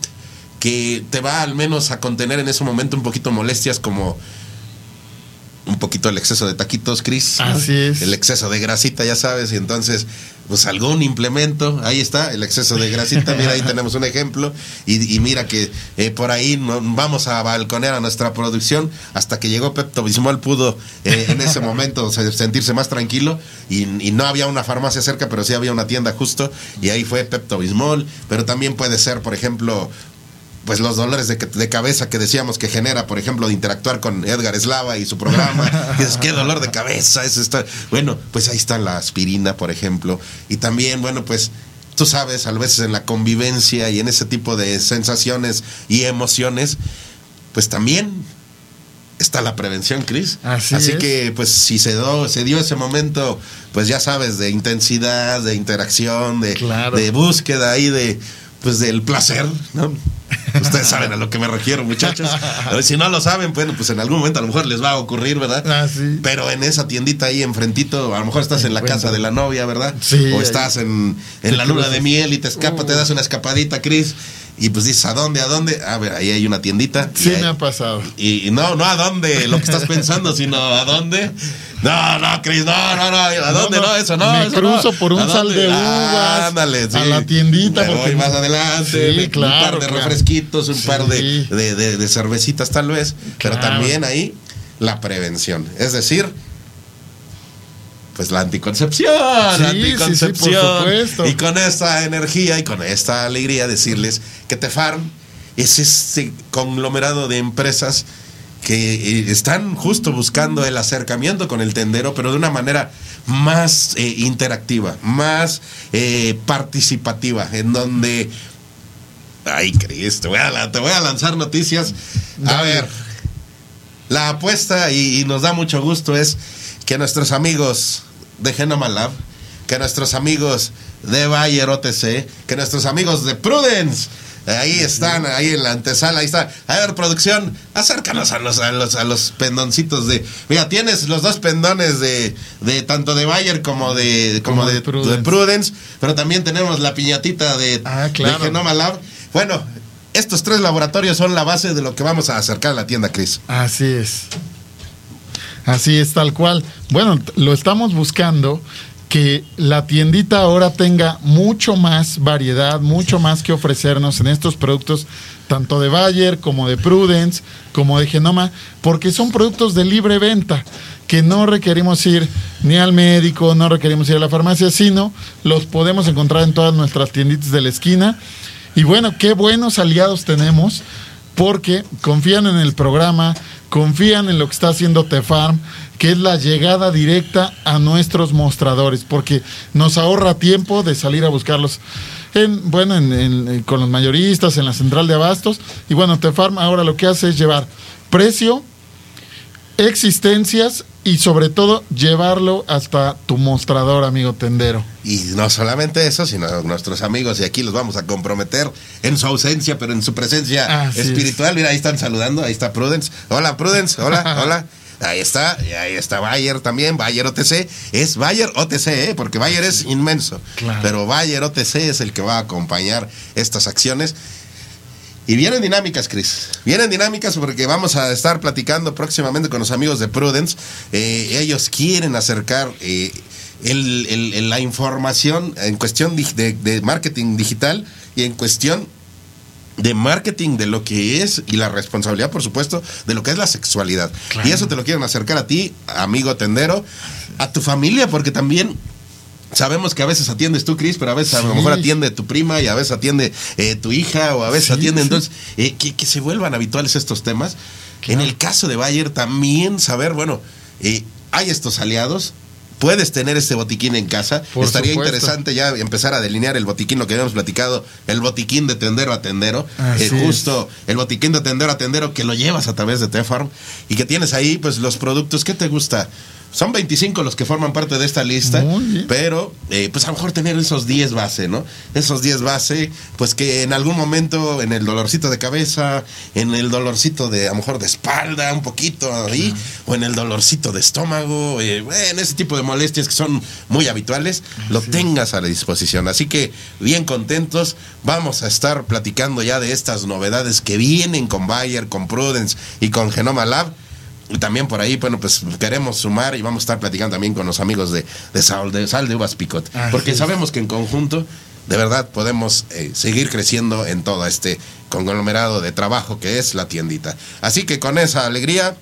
[SPEAKER 2] que te va al menos a contener en ese momento un poquito molestias como un poquito el exceso de taquitos, Cris. ¿no?
[SPEAKER 3] Así es.
[SPEAKER 2] El exceso de grasita, ya sabes, y entonces, pues algún implemento, ahí está, el exceso de grasita, mira, ahí tenemos un ejemplo, y, mira que eh, por ahí vamos a balconear a nuestra producción, hasta que llegó Pepto Bismol pudo eh, en ese momento se- sentirse más tranquilo, y, y no había una farmacia cerca, pero sí había una tienda justo, y ahí fue Pepto Bismol, pero también puede ser, por ejemplo, pues los dolores de, de, cabeza que decíamos que genera, por ejemplo, de interactuar con Edgar Eslava y su programa. dices, qué dolor de cabeza es esta. Bueno, pues ahí está la aspirina, por ejemplo. Y también, bueno, pues tú sabes, a veces en la convivencia y en ese tipo de sensaciones y emociones, pues también está la prevención, Cris. Así, que, pues, si se, do, se dio ese momento, pues ya sabes, de intensidad, de interacción, de, de búsqueda ahí de, pues, del placer, ¿no? Ustedes saben a lo que me refiero, muchachos. si no lo saben, bueno, pues en algún momento a lo mejor les va a ocurrir, ¿verdad?
[SPEAKER 3] Ah,
[SPEAKER 2] Pero en esa tiendita ahí enfrentito, a lo mejor estás en la casa de la novia, ¿verdad?
[SPEAKER 3] Sí.
[SPEAKER 2] O estás en, en la luna de miel y te escapa, te das una escapadita, Cris. Y pues dices, ¿a dónde? ¿A dónde? A ver, ahí hay una tiendita.
[SPEAKER 3] Sí, me ha pasado.
[SPEAKER 2] Y, no, no a dónde, lo que estás pensando, sino a dónde. No, no, Cris, no, no, no, ¿a dónde? No, eso no.
[SPEAKER 3] Me
[SPEAKER 2] eso
[SPEAKER 3] cruzo por un sal de uvas.
[SPEAKER 2] ándale, sí.
[SPEAKER 3] A la tiendita.
[SPEAKER 2] Me voy más adelante.
[SPEAKER 3] Sí, claro,
[SPEAKER 2] un par de refresquitos, un par de, de, de, cervecitas tal vez. Pero también ahí la prevención. Es decir, pues la anticoncepción,
[SPEAKER 3] sí,
[SPEAKER 2] anticoncepción.
[SPEAKER 3] Sí,
[SPEAKER 2] y con esta energía y con esta alegría decirles que Tefarm es este conglomerado de empresas que eh, están justo buscando el acercamiento con el tendero, pero de una manera más eh, interactiva, más eh, participativa, en donde... Ay, Cris, te voy a, te voy a lanzar noticias. A ver, la apuesta, y nos da mucho gusto, es que nuestros amigos de Genoma Lab, que nuestros amigos de Bayer OTC, que nuestros amigos de Prudence, ahí están, ahí en la antesala, ahí está. A ver, producción, acércanos a los, a los, a los pendoncitos de. Mira, tienes los dos pendones de, de tanto de Bayer como de, como, de, Prudence. pero también tenemos la piñatita de,
[SPEAKER 3] ah,
[SPEAKER 2] de Genoma Lab. Bueno, estos tres laboratorios son la base de lo que vamos a acercar a la tienda, Chris.
[SPEAKER 3] Así es. Así es, tal cual. Bueno, lo estamos buscando que la tiendita ahora tenga mucho más variedad, mucho más que ofrecernos en estos productos, tanto de Bayer como de Prudence, como de Genoma, porque son productos de libre venta, que no requerimos ir ni al médico, no requerimos ir a la farmacia, sino los podemos encontrar en todas nuestras tienditas de la esquina. Y bueno, qué buenos aliados tenemos, porque confían en el programa, confían en lo que está haciendo Tefarm, que es la llegada directa a nuestros mostradores, porque nos ahorra tiempo de salir a buscarlos en, bueno, en, con los mayoristas, en la central de abastos. Y bueno, Tefarm ahora lo que hace es llevar precio, existencias y sobre todo llevarlo hasta tu mostrador, amigo tendero.
[SPEAKER 2] Y no solamente eso, sino nuestros amigos, y aquí los vamos a comprometer en su ausencia, pero en su presencia espiritual. Mira, ahí están saludando, ahí está Prudence. Hola, Prudence, hola, hola. Ahí está, y ahí está Bayer también, Bayer OTC. Es Bayer OTC, ¿eh? porque Bayer es inmenso. Pero Bayer OTC es el que va a acompañar estas acciones. Y vienen dinámicas, Chris. Vienen dinámicas porque vamos a estar platicando próximamente con los amigos de Prudence. Eh, ellos quieren acercar eh, la información en cuestión de, marketing digital y en cuestión de marketing de lo que es y la responsabilidad, por supuesto, de lo que es la sexualidad. Y eso te lo quieren acercar a ti, amigo tendero, a tu familia, porque también Sabemos que a veces atiendes tú, Cris, pero a veces a lo mejor atiende tu prima y a veces atiende eh, tu hija o a veces atiende. Entonces, eh, que, se vuelvan habituales estos temas. En el caso de Bayer, también saber, bueno, eh, hay estos aliados. Puedes tener este botiquín en casa. Estaría interesante ya empezar a delinear el botiquín, lo que habíamos platicado, el botiquín de tendero a tendero. justo el botiquín de tendero a tendero que lo llevas a través de Tefarm y que tienes ahí, pues, los productos. ¿Qué te gusta? Son 25 los que forman parte de esta lista, pero eh, pues a lo mejor tener esos 10 base, ¿no? Esos 10 base, pues que en algún momento en el dolorcito de cabeza, en el dolorcito de a lo mejor de espalda, un poquito ahí, o en el dolorcito de estómago, eh, en ese tipo de molestias que son muy habituales, lo tengas a la disposición. Así que bien contentos, vamos a estar platicando ya de estas novedades que vienen con Bayer, con Prudence y con Genoma Lab también por ahí, bueno, pues queremos sumar y vamos a estar platicando también con los amigos de, de Sal de, Sal de Uvas Picot. porque sabemos que en conjunto, de verdad, podemos eh, seguir creciendo en todo este conglomerado de trabajo que es la tiendita. Así que con esa alegría,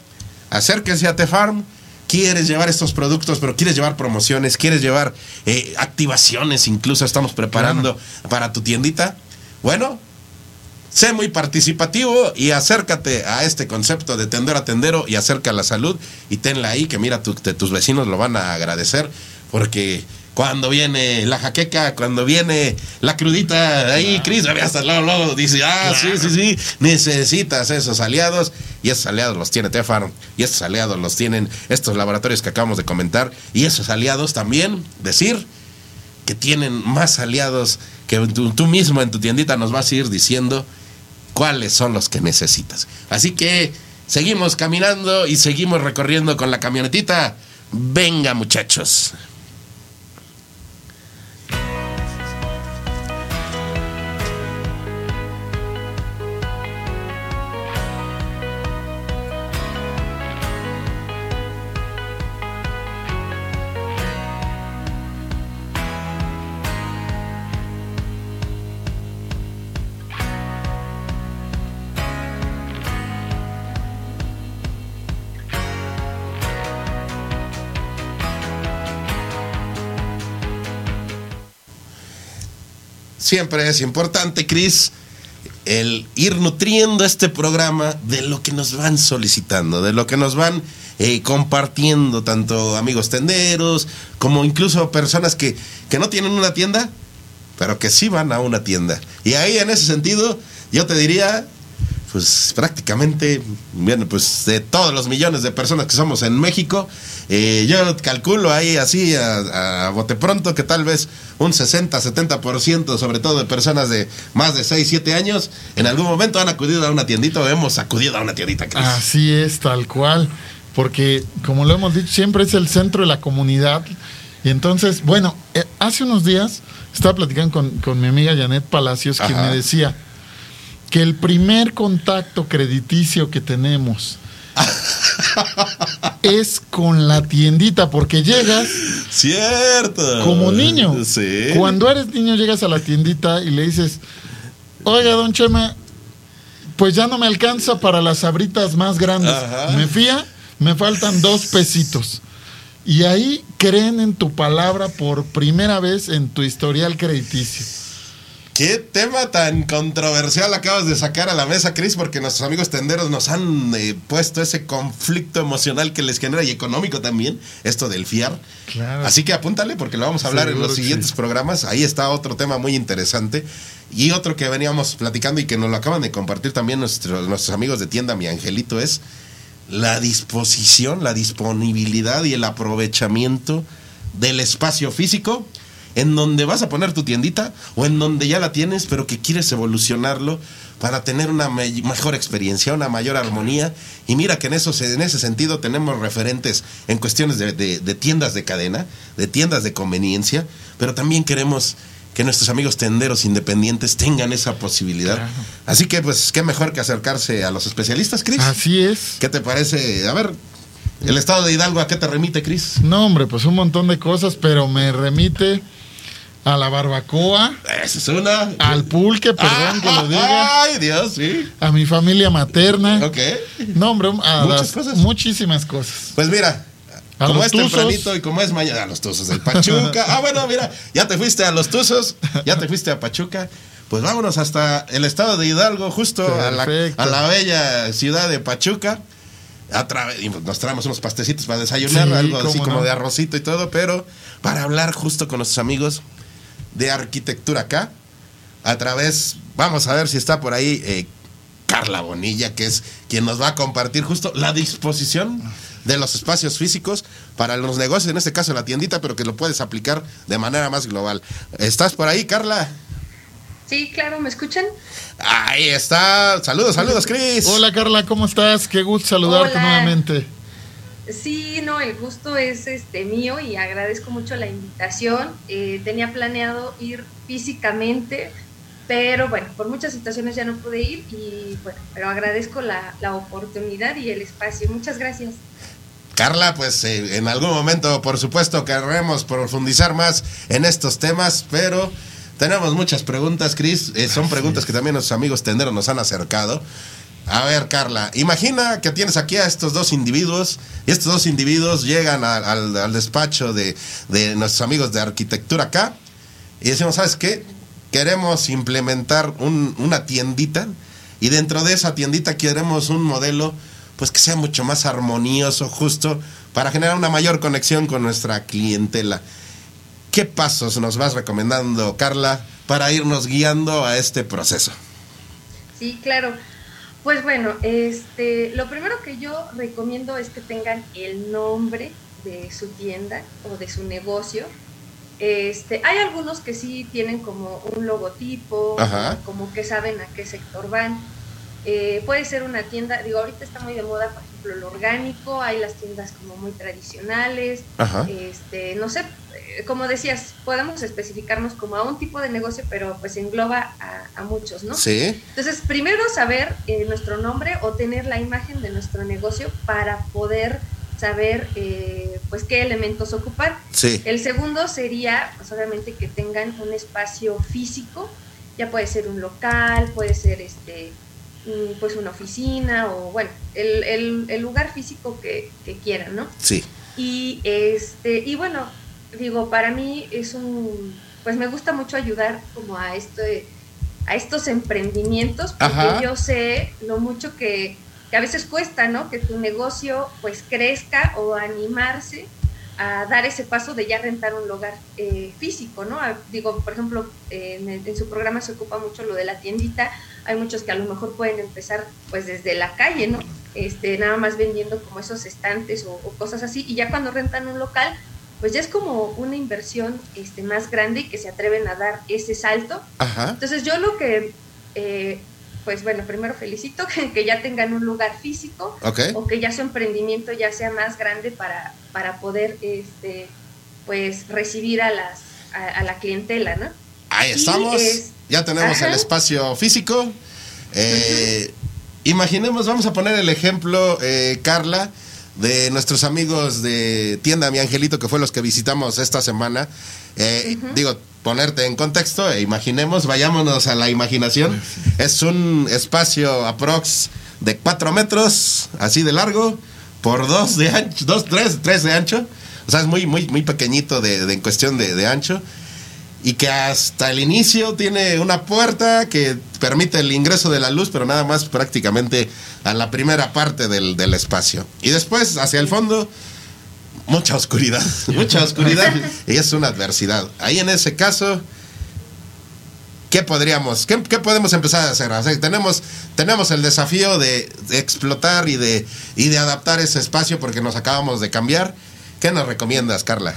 [SPEAKER 2] acérquese a Tefarm. Quieres llevar estos productos, pero quieres llevar promociones, quieres llevar eh, activaciones, incluso estamos preparando para tu tiendita. Bueno, Sé muy participativo y acércate a este concepto de tender a tendero y acerca a la salud y tenla ahí que mira, tu- te- tus vecinos lo van a agradecer porque cuando viene la jaqueca, cuando viene la crudita, ahí Cris, hasta luego, luego dice, ah, sí, sí, sí, necesitas esos aliados y esos aliados los tiene Tefar y esos aliados los tienen estos laboratorios que acabamos de comentar y esos aliados también decir que tienen más aliados que tú, tú mismo en tu tiendita nos vas a ir diciendo cuáles son los que necesitas. Así que seguimos caminando y seguimos recorriendo con la camionetita. Venga muchachos. Siempre es importante, Cris, el ir nutriendo este programa de lo que nos van solicitando, de lo que nos van eh, compartiendo, tanto amigos tenderos, como incluso personas que, que no tienen una tienda, pero que sí van a una tienda. Y ahí en ese sentido, yo te diría, pues prácticamente, bueno, pues de todos los millones de personas que somos en México, eh, yo calculo ahí así a, a bote pronto que tal vez un 60-70%, sobre todo de personas de más de 6, 7 años, en algún momento han acudido a una tiendita o hemos acudido a una tiendita. Cris.
[SPEAKER 3] Así es, tal cual. Porque, como lo hemos dicho, siempre es el centro de la comunidad. Y entonces, bueno, eh, hace unos días estaba platicando con, con mi amiga Janet Palacios, quien
[SPEAKER 2] Ajá.
[SPEAKER 3] me decía que el primer contacto crediticio que tenemos es con la tiendita, porque llegas
[SPEAKER 2] Cierto.
[SPEAKER 3] como niño.
[SPEAKER 2] Sí.
[SPEAKER 3] Cuando eres niño llegas a la tiendita y le dices, oiga, don Chema, pues ya no me alcanza para las abritas más grandes.
[SPEAKER 2] Ajá.
[SPEAKER 3] Me fía, me faltan dos pesitos. Y ahí creen en tu palabra por primera vez en tu historial crediticio.
[SPEAKER 2] Qué tema tan controversial acabas de sacar a la mesa, Cris, porque nuestros amigos tenderos nos han eh, puesto ese conflicto emocional que les genera y económico también, esto del fiar.
[SPEAKER 3] Claro.
[SPEAKER 2] Así que apúntale porque lo vamos a hablar en los siguientes
[SPEAKER 3] sí.
[SPEAKER 2] programas. Ahí está otro tema muy interesante. Y otro que veníamos platicando y que nos lo acaban de compartir también nuestros, nuestros amigos de tienda Mi Angelito es la disposición, la disponibilidad y el aprovechamiento del espacio físico en donde vas a poner tu tiendita o en donde ya la tienes, pero que quieres evolucionarlo para tener una me- mejor experiencia, una mayor armonía. Y mira que en, eso, en ese sentido tenemos referentes en cuestiones de, de- de tiendas de cadena, de tiendas de conveniencia, pero también queremos que nuestros amigos tenderos independientes tengan esa posibilidad.
[SPEAKER 3] Claro.
[SPEAKER 2] Así que, pues, qué mejor que acercarse a los especialistas, Cris.
[SPEAKER 3] Así es.
[SPEAKER 2] ¿Qué te parece? A ver, el estado de Hidalgo, ¿a qué te remite, Cris?
[SPEAKER 3] No, hombre, pues un montón de cosas, pero me remite a la barbacoa,
[SPEAKER 2] Esa es una.
[SPEAKER 3] al pulque, perdón que lo diga,
[SPEAKER 2] Ay, Dios, sí.
[SPEAKER 3] a mi familia materna.
[SPEAKER 2] Ok.
[SPEAKER 3] No, hombre, a
[SPEAKER 2] Muchas
[SPEAKER 3] las-
[SPEAKER 2] cosas.
[SPEAKER 3] muchísimas cosas.
[SPEAKER 2] Pues mira,
[SPEAKER 3] A
[SPEAKER 2] como es
[SPEAKER 3] Tuzos.
[SPEAKER 2] tempranito y como es mañana, a los Tuzos del Pachuca. ah, bueno, mira, ya te fuiste a los Tuzos, ya te fuiste a Pachuca. Pues vámonos hasta el estado de Hidalgo, justo a la, a la bella ciudad de Pachuca. A y nos traemos unos pastecitos para desayunar,
[SPEAKER 3] Sí,
[SPEAKER 2] algo así como de arrocito y todo, pero para hablar justo con nuestros amigos de arquitectura acá. A través, vamos a ver si está por ahí eh, Carla Bonilla, que es quien nos va a compartir justo la disposición de los espacios físicos para los negocios, en este caso la tiendita, pero que lo puedes aplicar de manera más global. ¿Estás por ahí, Carla?
[SPEAKER 7] Sí, claro, ¿me escuchan?
[SPEAKER 2] Ahí está. Saludos, saludos, Cris.
[SPEAKER 3] Hola Carla, ¿cómo estás? Qué gusto saludarte
[SPEAKER 7] Hola.
[SPEAKER 3] nuevamente.
[SPEAKER 7] Sí, no, el gusto es este mío y agradezco mucho la invitación. Eh, tenía planeado ir físicamente, pero bueno, por muchas situaciones ya no pude ir y bueno, pero agradezco la, la oportunidad y el espacio. Muchas gracias.
[SPEAKER 2] Carla, pues eh, en algún momento, por supuesto, querremos profundizar más en estos temas, pero tenemos muchas preguntas, Cris. Eh, son preguntas que también nuestros amigos tenderos nos han acercado. A ver, Carla, imagina que tienes aquí a estos dos individuos y estos dos individuos llegan a- al, al despacho de, de nuestros amigos de arquitectura acá y decimos, ¿sabes qué? queremos implementar un- una tiendita y dentro de esa tiendita queremos un modelo pues que sea mucho más armonioso, justo, para generar una mayor conexión con nuestra clientela. ¿Qué pasos nos vas recomendando, Carla, para irnos guiando a este proceso?
[SPEAKER 7] Sí, claro. Pues bueno, este, lo primero que yo recomiendo es que tengan el nombre de su tienda o de su negocio. Este, hay algunos que sí tienen como un logotipo,
[SPEAKER 2] Ajá.
[SPEAKER 7] como que saben a qué sector van. Eh, puede ser una tienda, digo, ahorita está muy de moda, por ejemplo, lo orgánico, hay las tiendas como muy tradicionales,
[SPEAKER 2] Ajá.
[SPEAKER 7] este, no sé, como decías, podemos especificarnos como a un tipo de negocio, pero pues engloba a, a muchos, ¿no?
[SPEAKER 2] Sí,
[SPEAKER 7] Entonces, primero saber eh, nuestro nombre o tener la imagen de nuestro negocio para poder saber eh, pues qué elementos ocupar.
[SPEAKER 2] sí.
[SPEAKER 7] El segundo sería, pues obviamente que tengan un espacio físico, ya puede ser un local, puede ser este pues una oficina o bueno, el, el- el lugar físico que, que quieran, ¿no?
[SPEAKER 2] Sí.
[SPEAKER 7] Y este, y bueno, digo, para mí es un, pues me gusta mucho ayudar como a este, a estos emprendimientos, porque
[SPEAKER 2] Ajá.
[SPEAKER 7] yo sé lo mucho que, que a veces cuesta, ¿no? Que tu negocio pues crezca o animarse a dar ese paso de ya rentar un lugar eh, físico, ¿no? A- digo, por ejemplo, eh, en, el- en su programa se ocupa mucho lo de la tiendita, hay muchos que a lo mejor pueden empezar pues desde la calle, ¿no? Este, nada más vendiendo como esos estantes o, o cosas así, y ya cuando rentan un local, pues ya es como una inversión este, más grande y que se atreven a dar ese salto.
[SPEAKER 2] Ajá.
[SPEAKER 7] Entonces yo lo que, eh, pues bueno, primero felicito que, que ya tengan un lugar físico,
[SPEAKER 2] Ok.
[SPEAKER 7] o que ya su emprendimiento ya sea más grande para, para poder este pues recibir a las a, a la clientela, ¿no?
[SPEAKER 2] Ahí estamos.
[SPEAKER 7] es-
[SPEAKER 2] Ya tenemos
[SPEAKER 7] Ajá.
[SPEAKER 2] el espacio físico. Eh, Imaginemos, vamos a poner el ejemplo, eh, Carla, de nuestros amigos de Tienda Mi Angelito, que fue los que visitamos esta semana. Eh, Digo, ponerte en contexto, e imaginemos, vayámonos a la imaginación. Es un espacio aprox de 4 metros, así de largo, por 2 de ancho, 2, 3, 3 de ancho. O sea, es muy, muy, muy pequeñito de, de- en cuestión de, de ancho y que hasta el inicio tiene una puerta que permite el ingreso de la luz, pero nada más prácticamente a la primera parte del, del espacio. Y después, hacia el fondo, mucha oscuridad, mucha oscuridad, y es una adversidad. Ahí en ese caso, ¿qué podríamos, qué, qué podemos empezar a hacer? O sea, tenemos, tenemos el desafío de, de explotar y de, y de adaptar ese espacio porque nos acabamos de cambiar. ¿Qué nos recomiendas, Carla?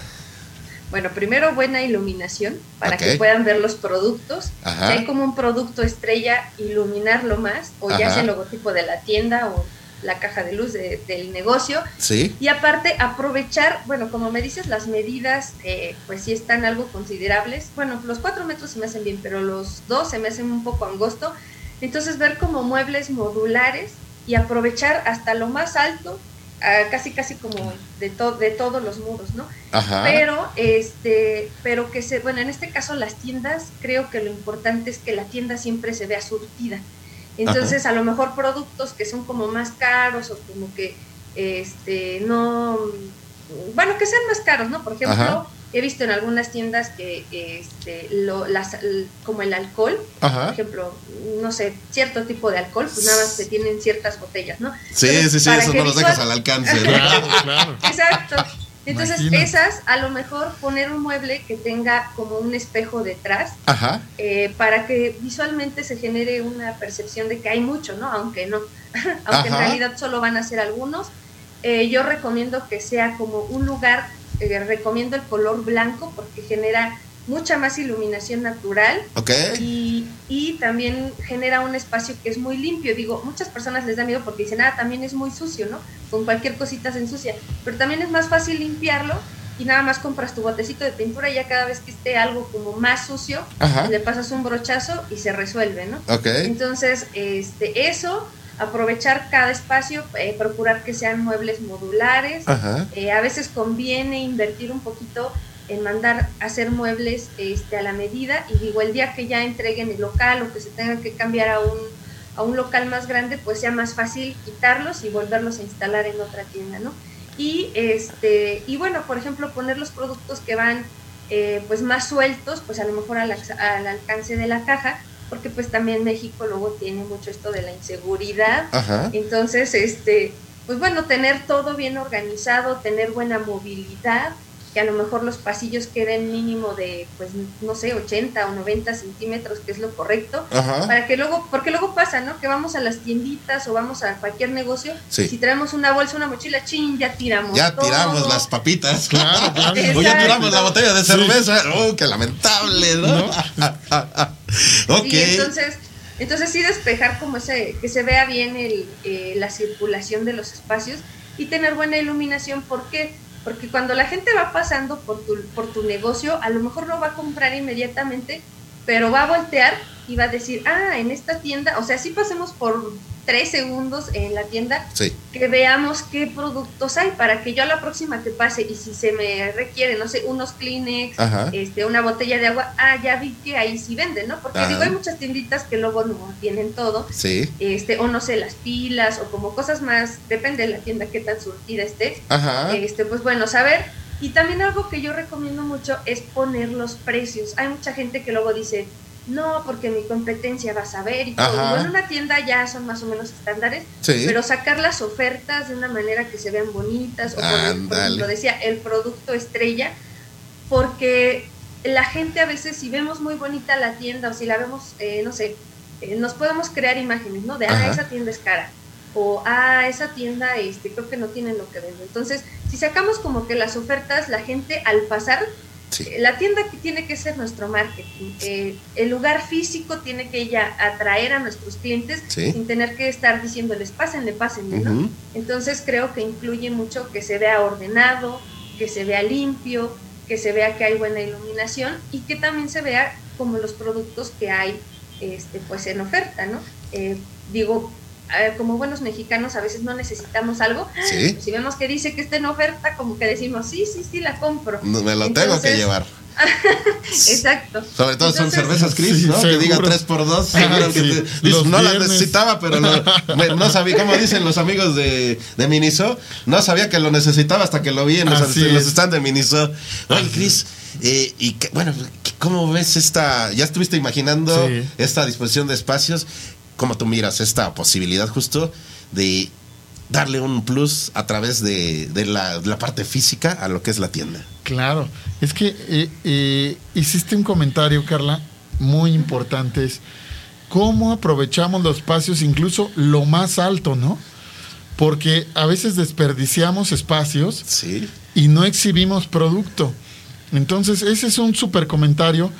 [SPEAKER 7] Bueno, primero buena iluminación para que puedan ver los productos.
[SPEAKER 2] Ajá.
[SPEAKER 7] Si hay como un producto estrella, iluminarlo más, o ya sea el logotipo de la tienda o la caja de luz de- del negocio.
[SPEAKER 2] Sí,
[SPEAKER 7] Y aparte, aprovechar, bueno, como me dices, las medidas, eh, pues sí están algo considerables. Bueno, los cuatro metros se me hacen bien, pero los dos se me hacen un poco angosto. Entonces, ver como muebles modulares y aprovechar hasta lo más alto, casi casi como de, to- de todos los muros, ¿no?
[SPEAKER 2] ajá.
[SPEAKER 7] Pero, este, pero que se, bueno, en este caso las tiendas, creo que lo importante es que la tienda siempre se vea surtida. Entonces, a lo mejor productos que son como más caros o como que, este, no, bueno, que sean más caros, ¿no? Por ejemplo,
[SPEAKER 2] Ajá.
[SPEAKER 7] He visto en algunas tiendas que, este, lo, las, como el alcohol, por ejemplo, no sé, cierto tipo de alcohol, pues nada más te tienen ciertas botellas, ¿no?
[SPEAKER 2] Sí,
[SPEAKER 7] Entonces,
[SPEAKER 2] sí, sí,
[SPEAKER 7] para
[SPEAKER 2] eso
[SPEAKER 7] que
[SPEAKER 2] no los dejas al alcance. ¿no?
[SPEAKER 3] Claro, claro.
[SPEAKER 7] Exacto. Entonces, esas, a lo mejor poner un mueble que tenga como un espejo detrás,
[SPEAKER 2] Ajá.
[SPEAKER 7] eh, para que visualmente se genere una percepción de que hay mucho, ¿no? Aunque no, aunque en realidad solo van a ser algunos. Eh, yo recomiendo que sea como un lugar, eh, recomiendo el color blanco porque genera mucha más iluminación natural
[SPEAKER 2] Ok.
[SPEAKER 7] y, y también genera un espacio que es muy limpio. Digo, muchas personas les da miedo porque dicen, ah, también es muy sucio, ¿no? Con cualquier cosita se ensucia. Pero también es más fácil limpiarlo y nada más compras tu botecito de pintura y ya cada vez que esté algo como más sucio,
[SPEAKER 2] Ajá.
[SPEAKER 7] le pasas un brochazo y se resuelve, ¿no?
[SPEAKER 2] Ok.
[SPEAKER 7] Entonces, este, eso, aprovechar cada espacio, eh, procurar que sean muebles modulares. Eh, a veces conviene invertir un poquito en mandar a hacer muebles este, a la medida y digo, el día que ya entreguen el local o que se tengan que cambiar a un, a un local más grande, pues sea más fácil quitarlos y volverlos a instalar en otra tienda, ¿no? Y, este, y bueno, por ejemplo, poner los productos que van eh, pues más sueltos, pues a lo mejor al, al, alcance de la caja, porque pues también México luego tiene mucho esto de la inseguridad. Entonces, este, pues bueno, tener todo bien organizado, tener buena movilidad, que a lo mejor los pasillos queden mínimo de, pues, no sé, 80 o 90 centímetros, que es lo correcto, para que luego, porque luego pasa, ¿no? Que vamos a las tienditas o vamos a cualquier negocio, si traemos una bolsa, una mochila, chin, ya tiramos.
[SPEAKER 2] Ya tiramos las papitas, claro, O ya tiramos la botella de cerveza, oh, qué lamentable, ¿no?
[SPEAKER 7] ok. entonces... Entonces sí despejar como ese, que se vea bien el, eh, la circulación de los espacios y tener buena iluminación. ¿Por qué? Porque cuando la gente va pasando por tu, por tu negocio, a lo mejor no va a comprar inmediatamente, pero va a voltear y va a decir, ah, en esta tienda, o sea, si pasemos por tres segundos en la tienda, que veamos qué productos hay para que yo a la próxima que pase y si se me requiere, no sé, unos Kleenex, este, una botella de agua, ah, ya vi que ahí sí venden, ¿no? Porque digo, hay muchas tienditas que luego no tienen todo,
[SPEAKER 2] sí.
[SPEAKER 7] este, o no sé, las pilas o como cosas más, depende de la tienda qué tan surtida esté, este, pues bueno, saber. Y también algo que yo recomiendo mucho es poner los precios. Hay mucha gente que luego dice, no, porque mi competencia va a saber y todo. en una tienda ya son más o menos estándares, pero sacar las ofertas de una manera que se vean bonitas, o por, ejemplo, decía, el producto estrella, porque la gente a veces, si vemos muy bonita la tienda o si la vemos, eh, no sé, eh, nos podemos crear imágenes, ¿no? De, ah, esa tienda es cara. O, ah, esa tienda, este, creo que no tienen lo que venden. Entonces, si sacamos como que las ofertas, la gente al pasar la tienda que tiene que ser nuestro marketing. Eh, el lugar físico tiene que ya atraer a nuestros clientes sin tener que estar diciéndoles pásenle, pásenle, ¿no? Entonces creo que incluye mucho que se vea ordenado, que se vea limpio, que se vea que hay buena iluminación y que también se vea como los productos que hay este, pues en oferta, ¿no? Eh, digo, como buenos mexicanos a veces no necesitamos algo. Si vemos que dice que está en oferta, como que decimos, sí, sí, sí, la compro.
[SPEAKER 2] me lo tengo que llevar.
[SPEAKER 7] Exacto.
[SPEAKER 2] Sobre todo son cervezas Cris, ¿no? Que diga 3 por 2 no las necesitaba, pero no, sabía, como dicen los amigos de, de Miniso, no sabía que lo necesitaba hasta que lo vi en los, stands de Miniso. Oye, Cris, eh, y bueno, ¿cómo ves esta? Ya estuviste imaginando esta disposición de espacios cómo tú miras esta posibilidad justo de darle un plus a través de, la, parte física a lo que es la tienda.
[SPEAKER 3] Claro, es que eh, eh, hiciste un comentario, Carla, muy importante, es cómo aprovechamos los espacios, incluso lo más alto, ¿no? Porque a veces desperdiciamos espacios y no exhibimos producto. Entonces, ese es un súper comentario.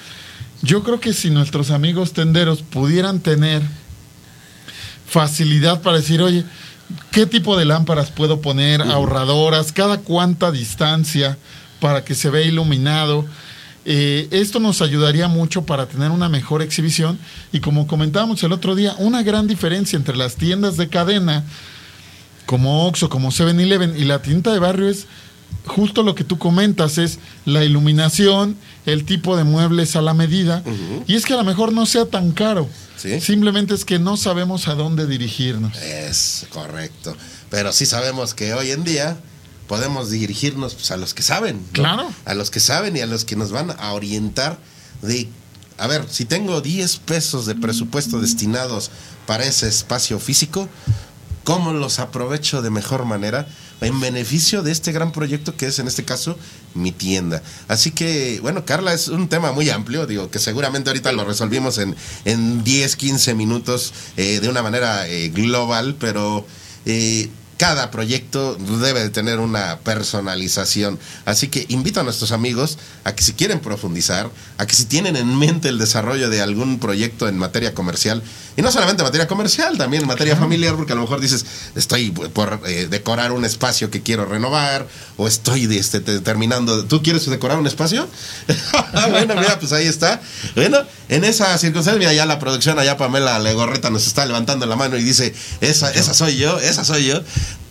[SPEAKER 3] Yo creo que si nuestros amigos tenderos pudieran tener facilidad para decir, oye, ¿qué tipo de lámparas puedo poner? Ahorradoras, cada cuánta distancia para que se vea iluminado. Eh, esto nos ayudaría mucho para tener una mejor exhibición y como comentábamos el otro día, una gran diferencia entre las tiendas de cadena como Oxxo, como 7-Eleven y la tienda de barrio es justo lo que tú comentas, es la iluminación, el tipo de muebles a la medida y es que a lo mejor no sea tan caro. Simplemente es que no sabemos a dónde dirigirnos.
[SPEAKER 2] Es correcto. Pero sí sabemos que hoy en día podemos dirigirnos pues, a los que saben.
[SPEAKER 3] Claro.
[SPEAKER 2] A los que saben y a los que nos van a orientar de, a ver, si tengo 10 pesos de presupuesto destinados para ese espacio físico, ¿cómo los aprovecho de mejor manera? En beneficio de este gran proyecto que es en este caso mi tienda. Así que, bueno, Carla, es un tema muy amplio, digo, que seguramente ahorita lo resolvimos en, en 10, 15 minutos eh, de una manera eh, global, pero... Eh, cada proyecto debe de tener una personalización. Así que invito a nuestros amigos a que si quieren profundizar, a que si tienen en mente el desarrollo de algún proyecto en materia comercial, y no solamente en materia comercial, también en materia familiar, porque a lo mejor dices, estoy por eh, decorar un espacio que quiero renovar, o estoy este, terminando, ¿tú quieres decorar un espacio? bueno, mira, pues ahí está. Bueno, en esa circunstancia, mira, ya la producción, allá Pamela Legorreta nos está levantando la mano y dice, esa, esa soy yo, esa soy yo.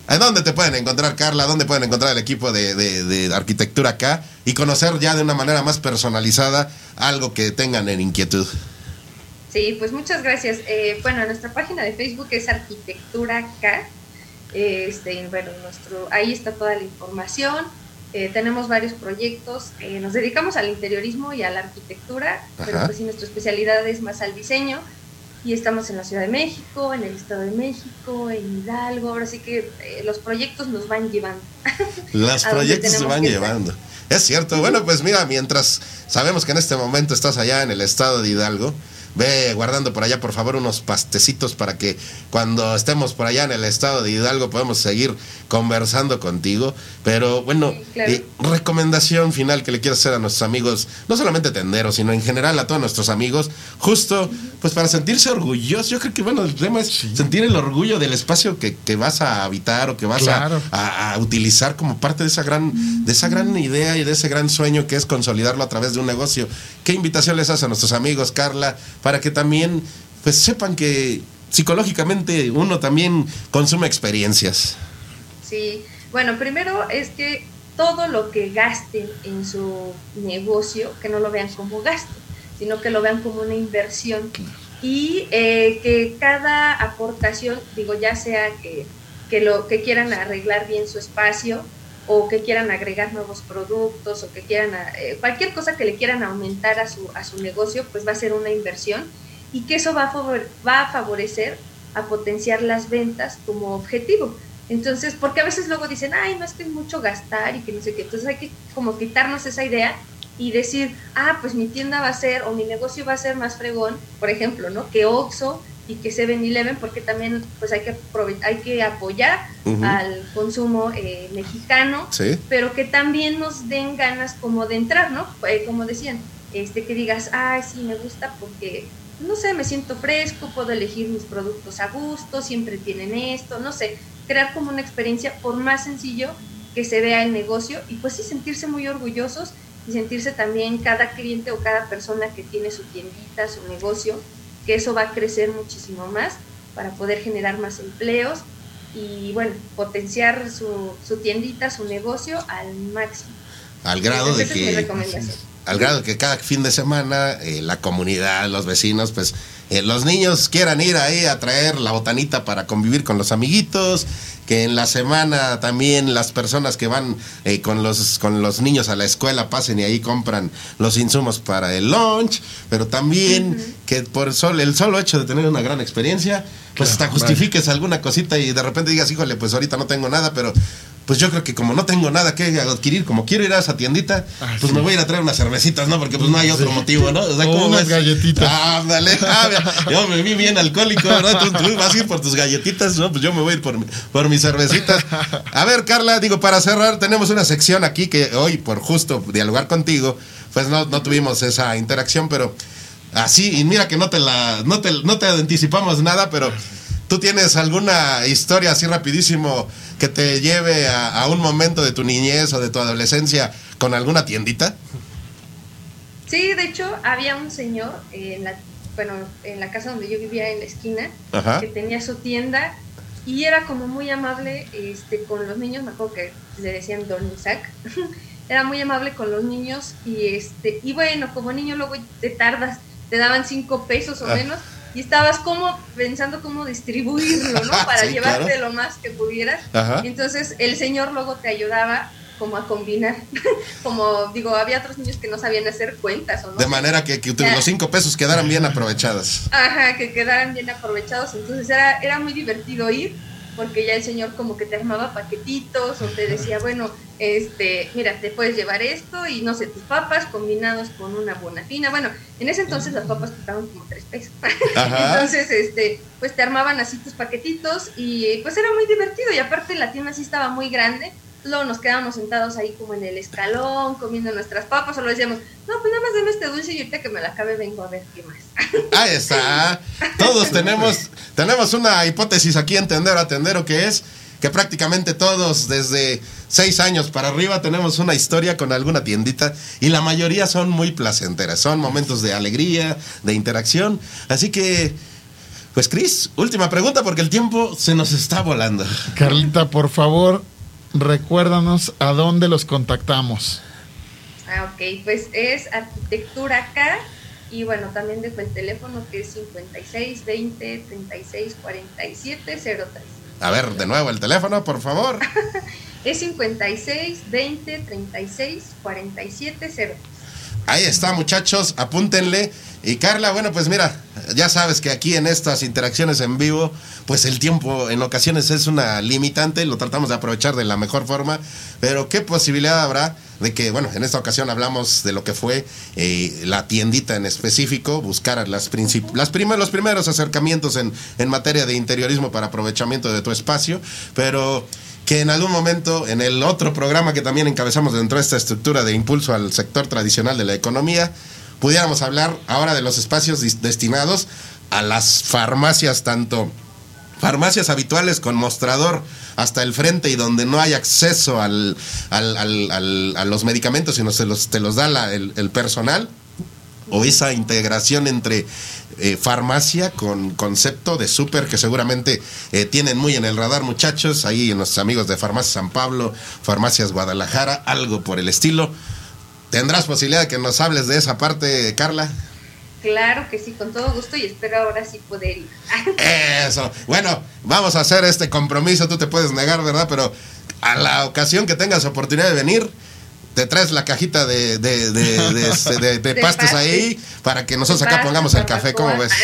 [SPEAKER 2] ¿A dónde te pueden encontrar, Carla? ¿Dónde pueden encontrar el equipo de, arquitectura acá? Y conocer ya de una manera más personalizada algo que tengan en inquietud.
[SPEAKER 7] Sí, pues muchas gracias. Eh, bueno, nuestra página de Facebook es Arquitectura K. Este, bueno, nuestro, ahí está toda la información. Eh, tenemos varios proyectos, eh, nos dedicamos al interiorismo y a la arquitectura, pero
[SPEAKER 2] Ajá.
[SPEAKER 7] pues sí, nuestra especialidad es más al diseño y estamos en la Ciudad de México, en el Estado de México, en Hidalgo, ahora sí que eh, los proyectos nos van llevando.
[SPEAKER 2] Los proyectos se van
[SPEAKER 7] estar.
[SPEAKER 2] llevando. Es cierto. Bueno, pues mira, mientras sabemos que en este momento estás allá en el estado de Hidalgo, ve guardando por allá, por favor, unos pastecitos para que cuando estemos por allá en el estado de Hidalgo podamos seguir conversando contigo. Pero bueno,
[SPEAKER 7] Sí, claro.
[SPEAKER 2] eh, recomendación final que le quiero hacer a nuestros amigos, no solamente tenderos, sino en general a todos nuestros amigos, justo pues para sentirse orgullosos. Yo creo que bueno, el tema es sentir el orgullo del espacio que, que vas a habitar o que vas a, a utilizar como parte de esa gran de esa gran idea y de ese gran sueño que es consolidarlo a través de un negocio. ¿Qué invitación les hace a nuestros amigos, Carla, para que también pues sepan que psicológicamente uno también consume experiencias?
[SPEAKER 7] Sí, bueno, primero es que todo lo que gasten en su negocio, que no lo vean como gasto, sino que lo vean como una inversión. Y eh, que cada aportación, digo, ya sea que, que, lo, que quieran arreglar bien su espacio o que quieran agregar nuevos productos o que quieran, eh, cualquier cosa que le quieran aumentar a su, a su negocio, pues va a ser una inversión y que eso va a, va a favorecer a potenciar las ventas como objetivo. Entonces, porque a veces luego dicen, ay, no es que es mucho gastar y que no sé qué. Entonces hay que como quitarnos esa idea y decir, ah, pues mi tienda va a ser o mi negocio va a ser más fregón, por ejemplo, ¿no? Que Oxxo y que 7-Eleven, porque también pues hay que, hay que apoyar al consumo eh, mexicano,
[SPEAKER 2] Sí.
[SPEAKER 7] pero que también nos den ganas como de entrar, ¿no? Eh, como decían, este, que digas, ay, sí, me gusta porque, no sé, me siento fresco, puedo elegir mis productos a gusto, siempre tienen esto, no sé, crear como una experiencia, por más sencillo que se vea el negocio, y pues sí, sentirse muy orgullosos y sentirse también cada cliente o cada persona que tiene su tiendita, su negocio, que eso va a crecer muchísimo más para poder generar más empleos y bueno, potenciar su, su tiendita, su negocio al máximo.
[SPEAKER 2] Al grado de
[SPEAKER 7] Esa es mi
[SPEAKER 2] que
[SPEAKER 7] recomendación.
[SPEAKER 2] al grado que cada fin de semana eh, la comunidad, los vecinos, pues eh, los niños quieran ir ahí a traer la botanita para convivir con los amiguitos, que en la semana también las personas que van eh, con los con los niños a la escuela pasen y ahí compran los insumos para el lunch, pero también que por sol, el solo hecho de tener una gran experiencia, pues hasta justifiques alguna cosita y de repente digas, híjole, pues ahorita no tengo nada, pero pues yo creo que como no tengo nada que adquirir, como quiero ir a esa tiendita,
[SPEAKER 3] Ah,
[SPEAKER 2] pues
[SPEAKER 3] sí.
[SPEAKER 2] me voy a ir a traer unas cervecitas, ¿no? Porque pues no hay otro
[SPEAKER 3] Sí.
[SPEAKER 2] motivo, ¿no?
[SPEAKER 3] O
[SPEAKER 2] ¿cómo
[SPEAKER 3] unas
[SPEAKER 2] ves?
[SPEAKER 3] galletitas.
[SPEAKER 2] Ah, mira, yo me vi bien alcohólico, ¿verdad? Tú, tú vas a ir por tus galletitas, ¿no? Pues yo me voy a ir por, por mis cervecitas. A ver, Carla, digo, para cerrar, tenemos una sección aquí que hoy, por justo dialogar contigo, pues no, no tuvimos esa interacción, pero así, y mira que no te la, no te, no te anticipamos nada, pero ¿tú tienes alguna historia así rapidísimo que te lleve a, a un momento de tu niñez o de tu adolescencia con alguna tiendita?
[SPEAKER 7] Sí, de hecho, había un señor en la, bueno, en la casa donde yo vivía en la esquina,
[SPEAKER 2] Ajá.
[SPEAKER 7] que tenía su tienda y era como muy amable este, con los niños, me acuerdo que le decían Don Isaac, era muy amable con los niños y este y bueno, como niño luego te tardas, te daban cinco pesos o
[SPEAKER 2] Ah.
[SPEAKER 7] Y estabas como pensando cómo distribuirlo, ¿no? Para
[SPEAKER 2] Sí,
[SPEAKER 7] llevarte
[SPEAKER 2] claro.
[SPEAKER 7] lo más que pudieras.
[SPEAKER 2] Ajá.
[SPEAKER 7] Y entonces el señor luego te ayudaba como a combinar, como digo, había otros niños que no sabían hacer cuentas o no.
[SPEAKER 2] De manera que, que los cinco pesos quedaran bien aprovechadas.
[SPEAKER 7] Ajá, que quedaran bien aprovechados. Entonces era, era muy divertido ir, porque ya el señor como que te armaba paquetitos o te decía, bueno, este, mira, te puedes llevar esto y no sé, tus papas combinados con una bonafina. Bueno, en ese entonces las papas costaban como tres pesos.
[SPEAKER 2] Ajá.
[SPEAKER 7] Entonces, este, pues te armaban así tus paquetitos y pues era muy divertido. Y aparte la tienda sí estaba muy grande. Luego nos quedábamos sentados ahí como en el escalón, comiendo nuestras papas, o lo decíamos, no, pues nada más dame este dulce y ahorita que me la acabe vengo a ver qué más.
[SPEAKER 2] Ahí está. Todos tenemos, tenemos una hipótesis aquí en Tendero a Tendero que es que prácticamente todos desde seis años para arriba tenemos una historia con alguna tiendita y la mayoría son muy placenteras, son momentos de alegría, de interacción. Así que, pues Cris, última pregunta porque el tiempo se nos está volando.
[SPEAKER 3] Carlita, por favor, recuérdanos a dónde los contactamos.
[SPEAKER 7] Ah, ok, pues es arquitectura acá y bueno, también dejo el teléfono que es 56 20 36 47 03.
[SPEAKER 2] A ver, de nuevo el teléfono, por favor.
[SPEAKER 7] Es 56 20 36 47 0.
[SPEAKER 2] Ahí está, muchachos, apúntenle. Y Carla, bueno, pues mira, ya sabes que aquí en estas interacciones en vivo, pues el tiempo en ocasiones es una limitante, lo tratamos de aprovechar de la mejor forma, pero ¿qué posibilidad habrá de que, bueno, en esta ocasión hablamos de lo que fue eh, la tiendita en específico, buscar las, las primeros, los primeros acercamientos en, en materia de interiorismo para aprovechamiento de tu espacio, pero que en algún momento, en el otro programa que también encabezamos dentro de esta estructura de impulso al sector tradicional de la economía, pudiéramos hablar ahora de los espacios destinados a las farmacias, tanto farmacias habituales con mostrador hasta el frente y donde no hay acceso al, a los medicamentos, sino se los, te los da el, personal, o esa integración entre eh, farmacia con concepto de súper que seguramente eh, tienen muy en el radar muchachos, ahí en nuestros amigos de Farmacia San Pablo, Farmacias Guadalajara, algo por el estilo. ¿Tendrás posibilidad de que nos hables de esa parte, Carla?
[SPEAKER 7] Claro que sí, con todo gusto y espero ahora sí poder ir.
[SPEAKER 2] Eso. Bueno, vamos a hacer este compromiso. Tú te puedes negar, ¿verdad? Pero a la ocasión que tengas oportunidad de venir, te traes la cajita de, de, de, este, pastes ahí para que nosotros acá pongamos el café. ¿Cómo ves?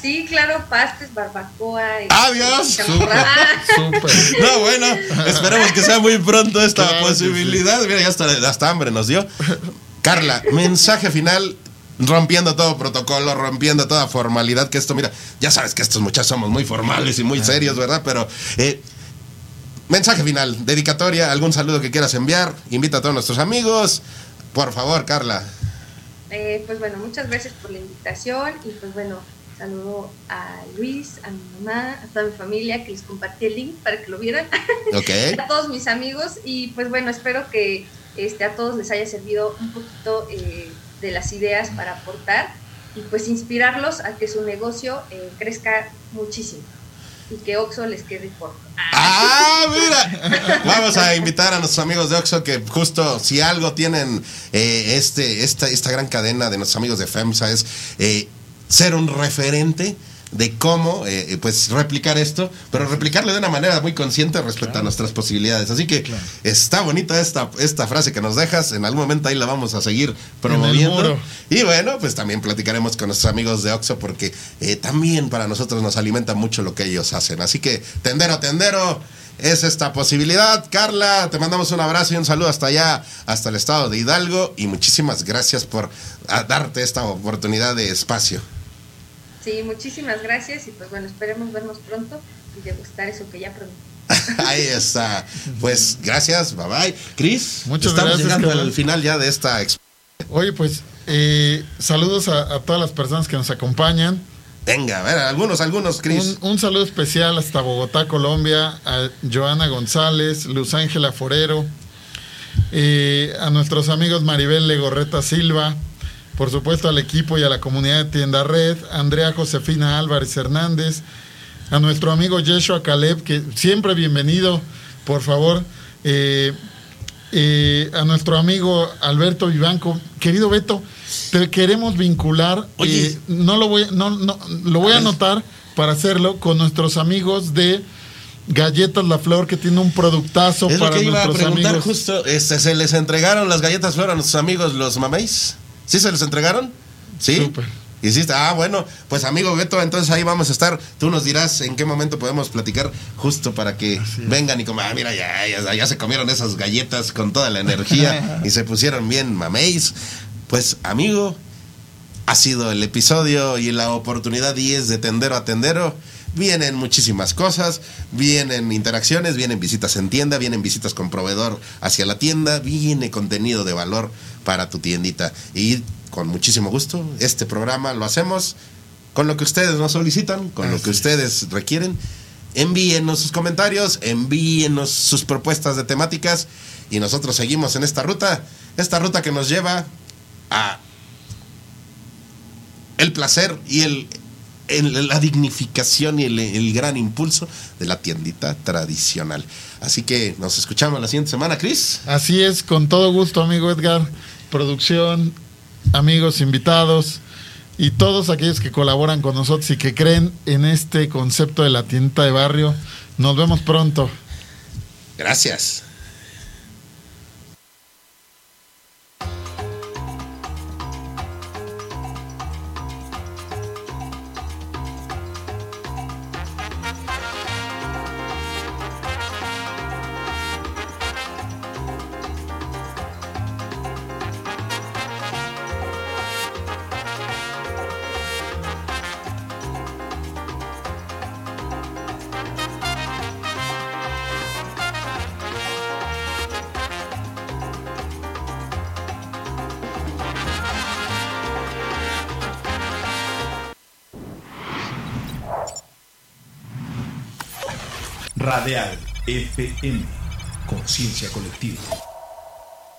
[SPEAKER 7] Sí, claro, pastes, barbacoa.
[SPEAKER 2] ¡Adiós! No, bueno, esperemos que sea muy pronto esta posibilidad. Mira, ya hasta, hasta hambre nos dio. Carla, mensaje final rompiendo todo protocolo, rompiendo toda formalidad, que esto, mira, ya sabes que estos muchachos somos muy formales y muy serios, ¿verdad? Pero eh, mensaje final, dedicatoria, algún saludo que quieras enviar, invita a todos nuestros amigos, por favor, Carla.
[SPEAKER 7] Eh, pues bueno, muchas gracias por la invitación y pues bueno, Saludo a Luis, a mi mamá, a toda mi familia que les compartí el link para que lo vieran. a todos mis amigos y pues bueno, espero que este, a todos les haya servido un poquito eh, de las ideas para aportar y pues inspirarlos a que su negocio eh, crezca muchísimo y que Oxo les quede corto.
[SPEAKER 2] Ah, mira. Vamos a invitar a nuestros amigos de Oxo que justo si algo tienen eh, este, esta, esta gran cadena de nuestros amigos de FEMSA es ser un referente de cómo eh, pues replicar esto, pero replicarlo de una manera muy consciente respecto a nuestras posibilidades. Así que está bonita esta, esta frase que nos dejas, en algún momento ahí la vamos a seguir promoviendo. Y bueno, pues también platicaremos con nuestros amigos de Oxo porque eh, también para nosotros nos alimenta mucho lo que ellos hacen. Así que tendero, tendero. Es esta posibilidad. Carla, te mandamos un abrazo y un saludo hasta allá, hasta el estado de Hidalgo. Y muchísimas gracias por darte esta oportunidad de espacio.
[SPEAKER 7] Sí, muchísimas gracias y pues bueno, esperemos vernos pronto y degustar eso que ya prometí.
[SPEAKER 2] Ahí está. Pues gracias, bye bye. Cris,
[SPEAKER 3] muchas
[SPEAKER 2] estamos
[SPEAKER 3] gracias.
[SPEAKER 2] llegando al final ya de esta
[SPEAKER 3] Oye, pues eh, saludos a, todas las personas que nos acompañan.
[SPEAKER 2] Venga, a ver, algunos, algunos, Cris.
[SPEAKER 3] Un, saludo especial hasta Bogotá, Colombia, a Joana González, Luz Ángela Forero, eh, a nuestros amigos Maribel Legorreta Silva, por supuesto al equipo y a la comunidad de Tienda Red, Andrea Josefina Álvarez Hernández, a nuestro amigo Yeshua Caleb, que siempre bienvenido, por favor, eh, eh, a nuestro amigo Alberto Vivanco, querido Beto, te queremos vincular, eh, no lo voy, no, no, lo voy a anotar para hacerlo con nuestros amigos de Galletas La Flor, que tiene un productazo para
[SPEAKER 2] lo
[SPEAKER 3] que iba a preguntar
[SPEAKER 2] justo, este, ¿se les entregaron las galletas Flor a nuestros amigos los mameis? ¿Sí se les entregaron? ¿Sí? Súper. Hiciste, ah, bueno, pues amigo Beto, entonces ahí vamos a estar. Tú nos dirás en qué momento podemos platicar justo para que vengan y como, ah, mira, ya, ya, ya, se comieron esas galletas con toda la energía y se pusieron bien mameis. Pues, amigo, ha sido el episodio y la oportunidad 10 de Tendero a Tendero. Vienen muchísimas cosas, vienen interacciones, vienen visitas en tienda, vienen visitas con proveedor hacia la tienda, viene contenido de valor para tu tiendita. Y con muchísimo gusto, este programa lo hacemos con lo que ustedes nos solicitan, con lo que ustedes requieren. Envíenos sus comentarios, envíenos sus propuestas de temáticas y nosotros seguimos en esta ruta, esta ruta que nos lleva a el placer y el la dignificación y el, gran impulso de la tiendita tradicional. Así que nos escuchamos la siguiente semana, Cris.
[SPEAKER 3] Así es, con todo gusto, amigo Edgar. Producción, amigos, invitados y todos aquellos que colaboran con nosotros y que creen en este concepto de la tiendita de barrio. Nos vemos pronto.
[SPEAKER 2] Gracias.
[SPEAKER 1] Conciencia colectiva.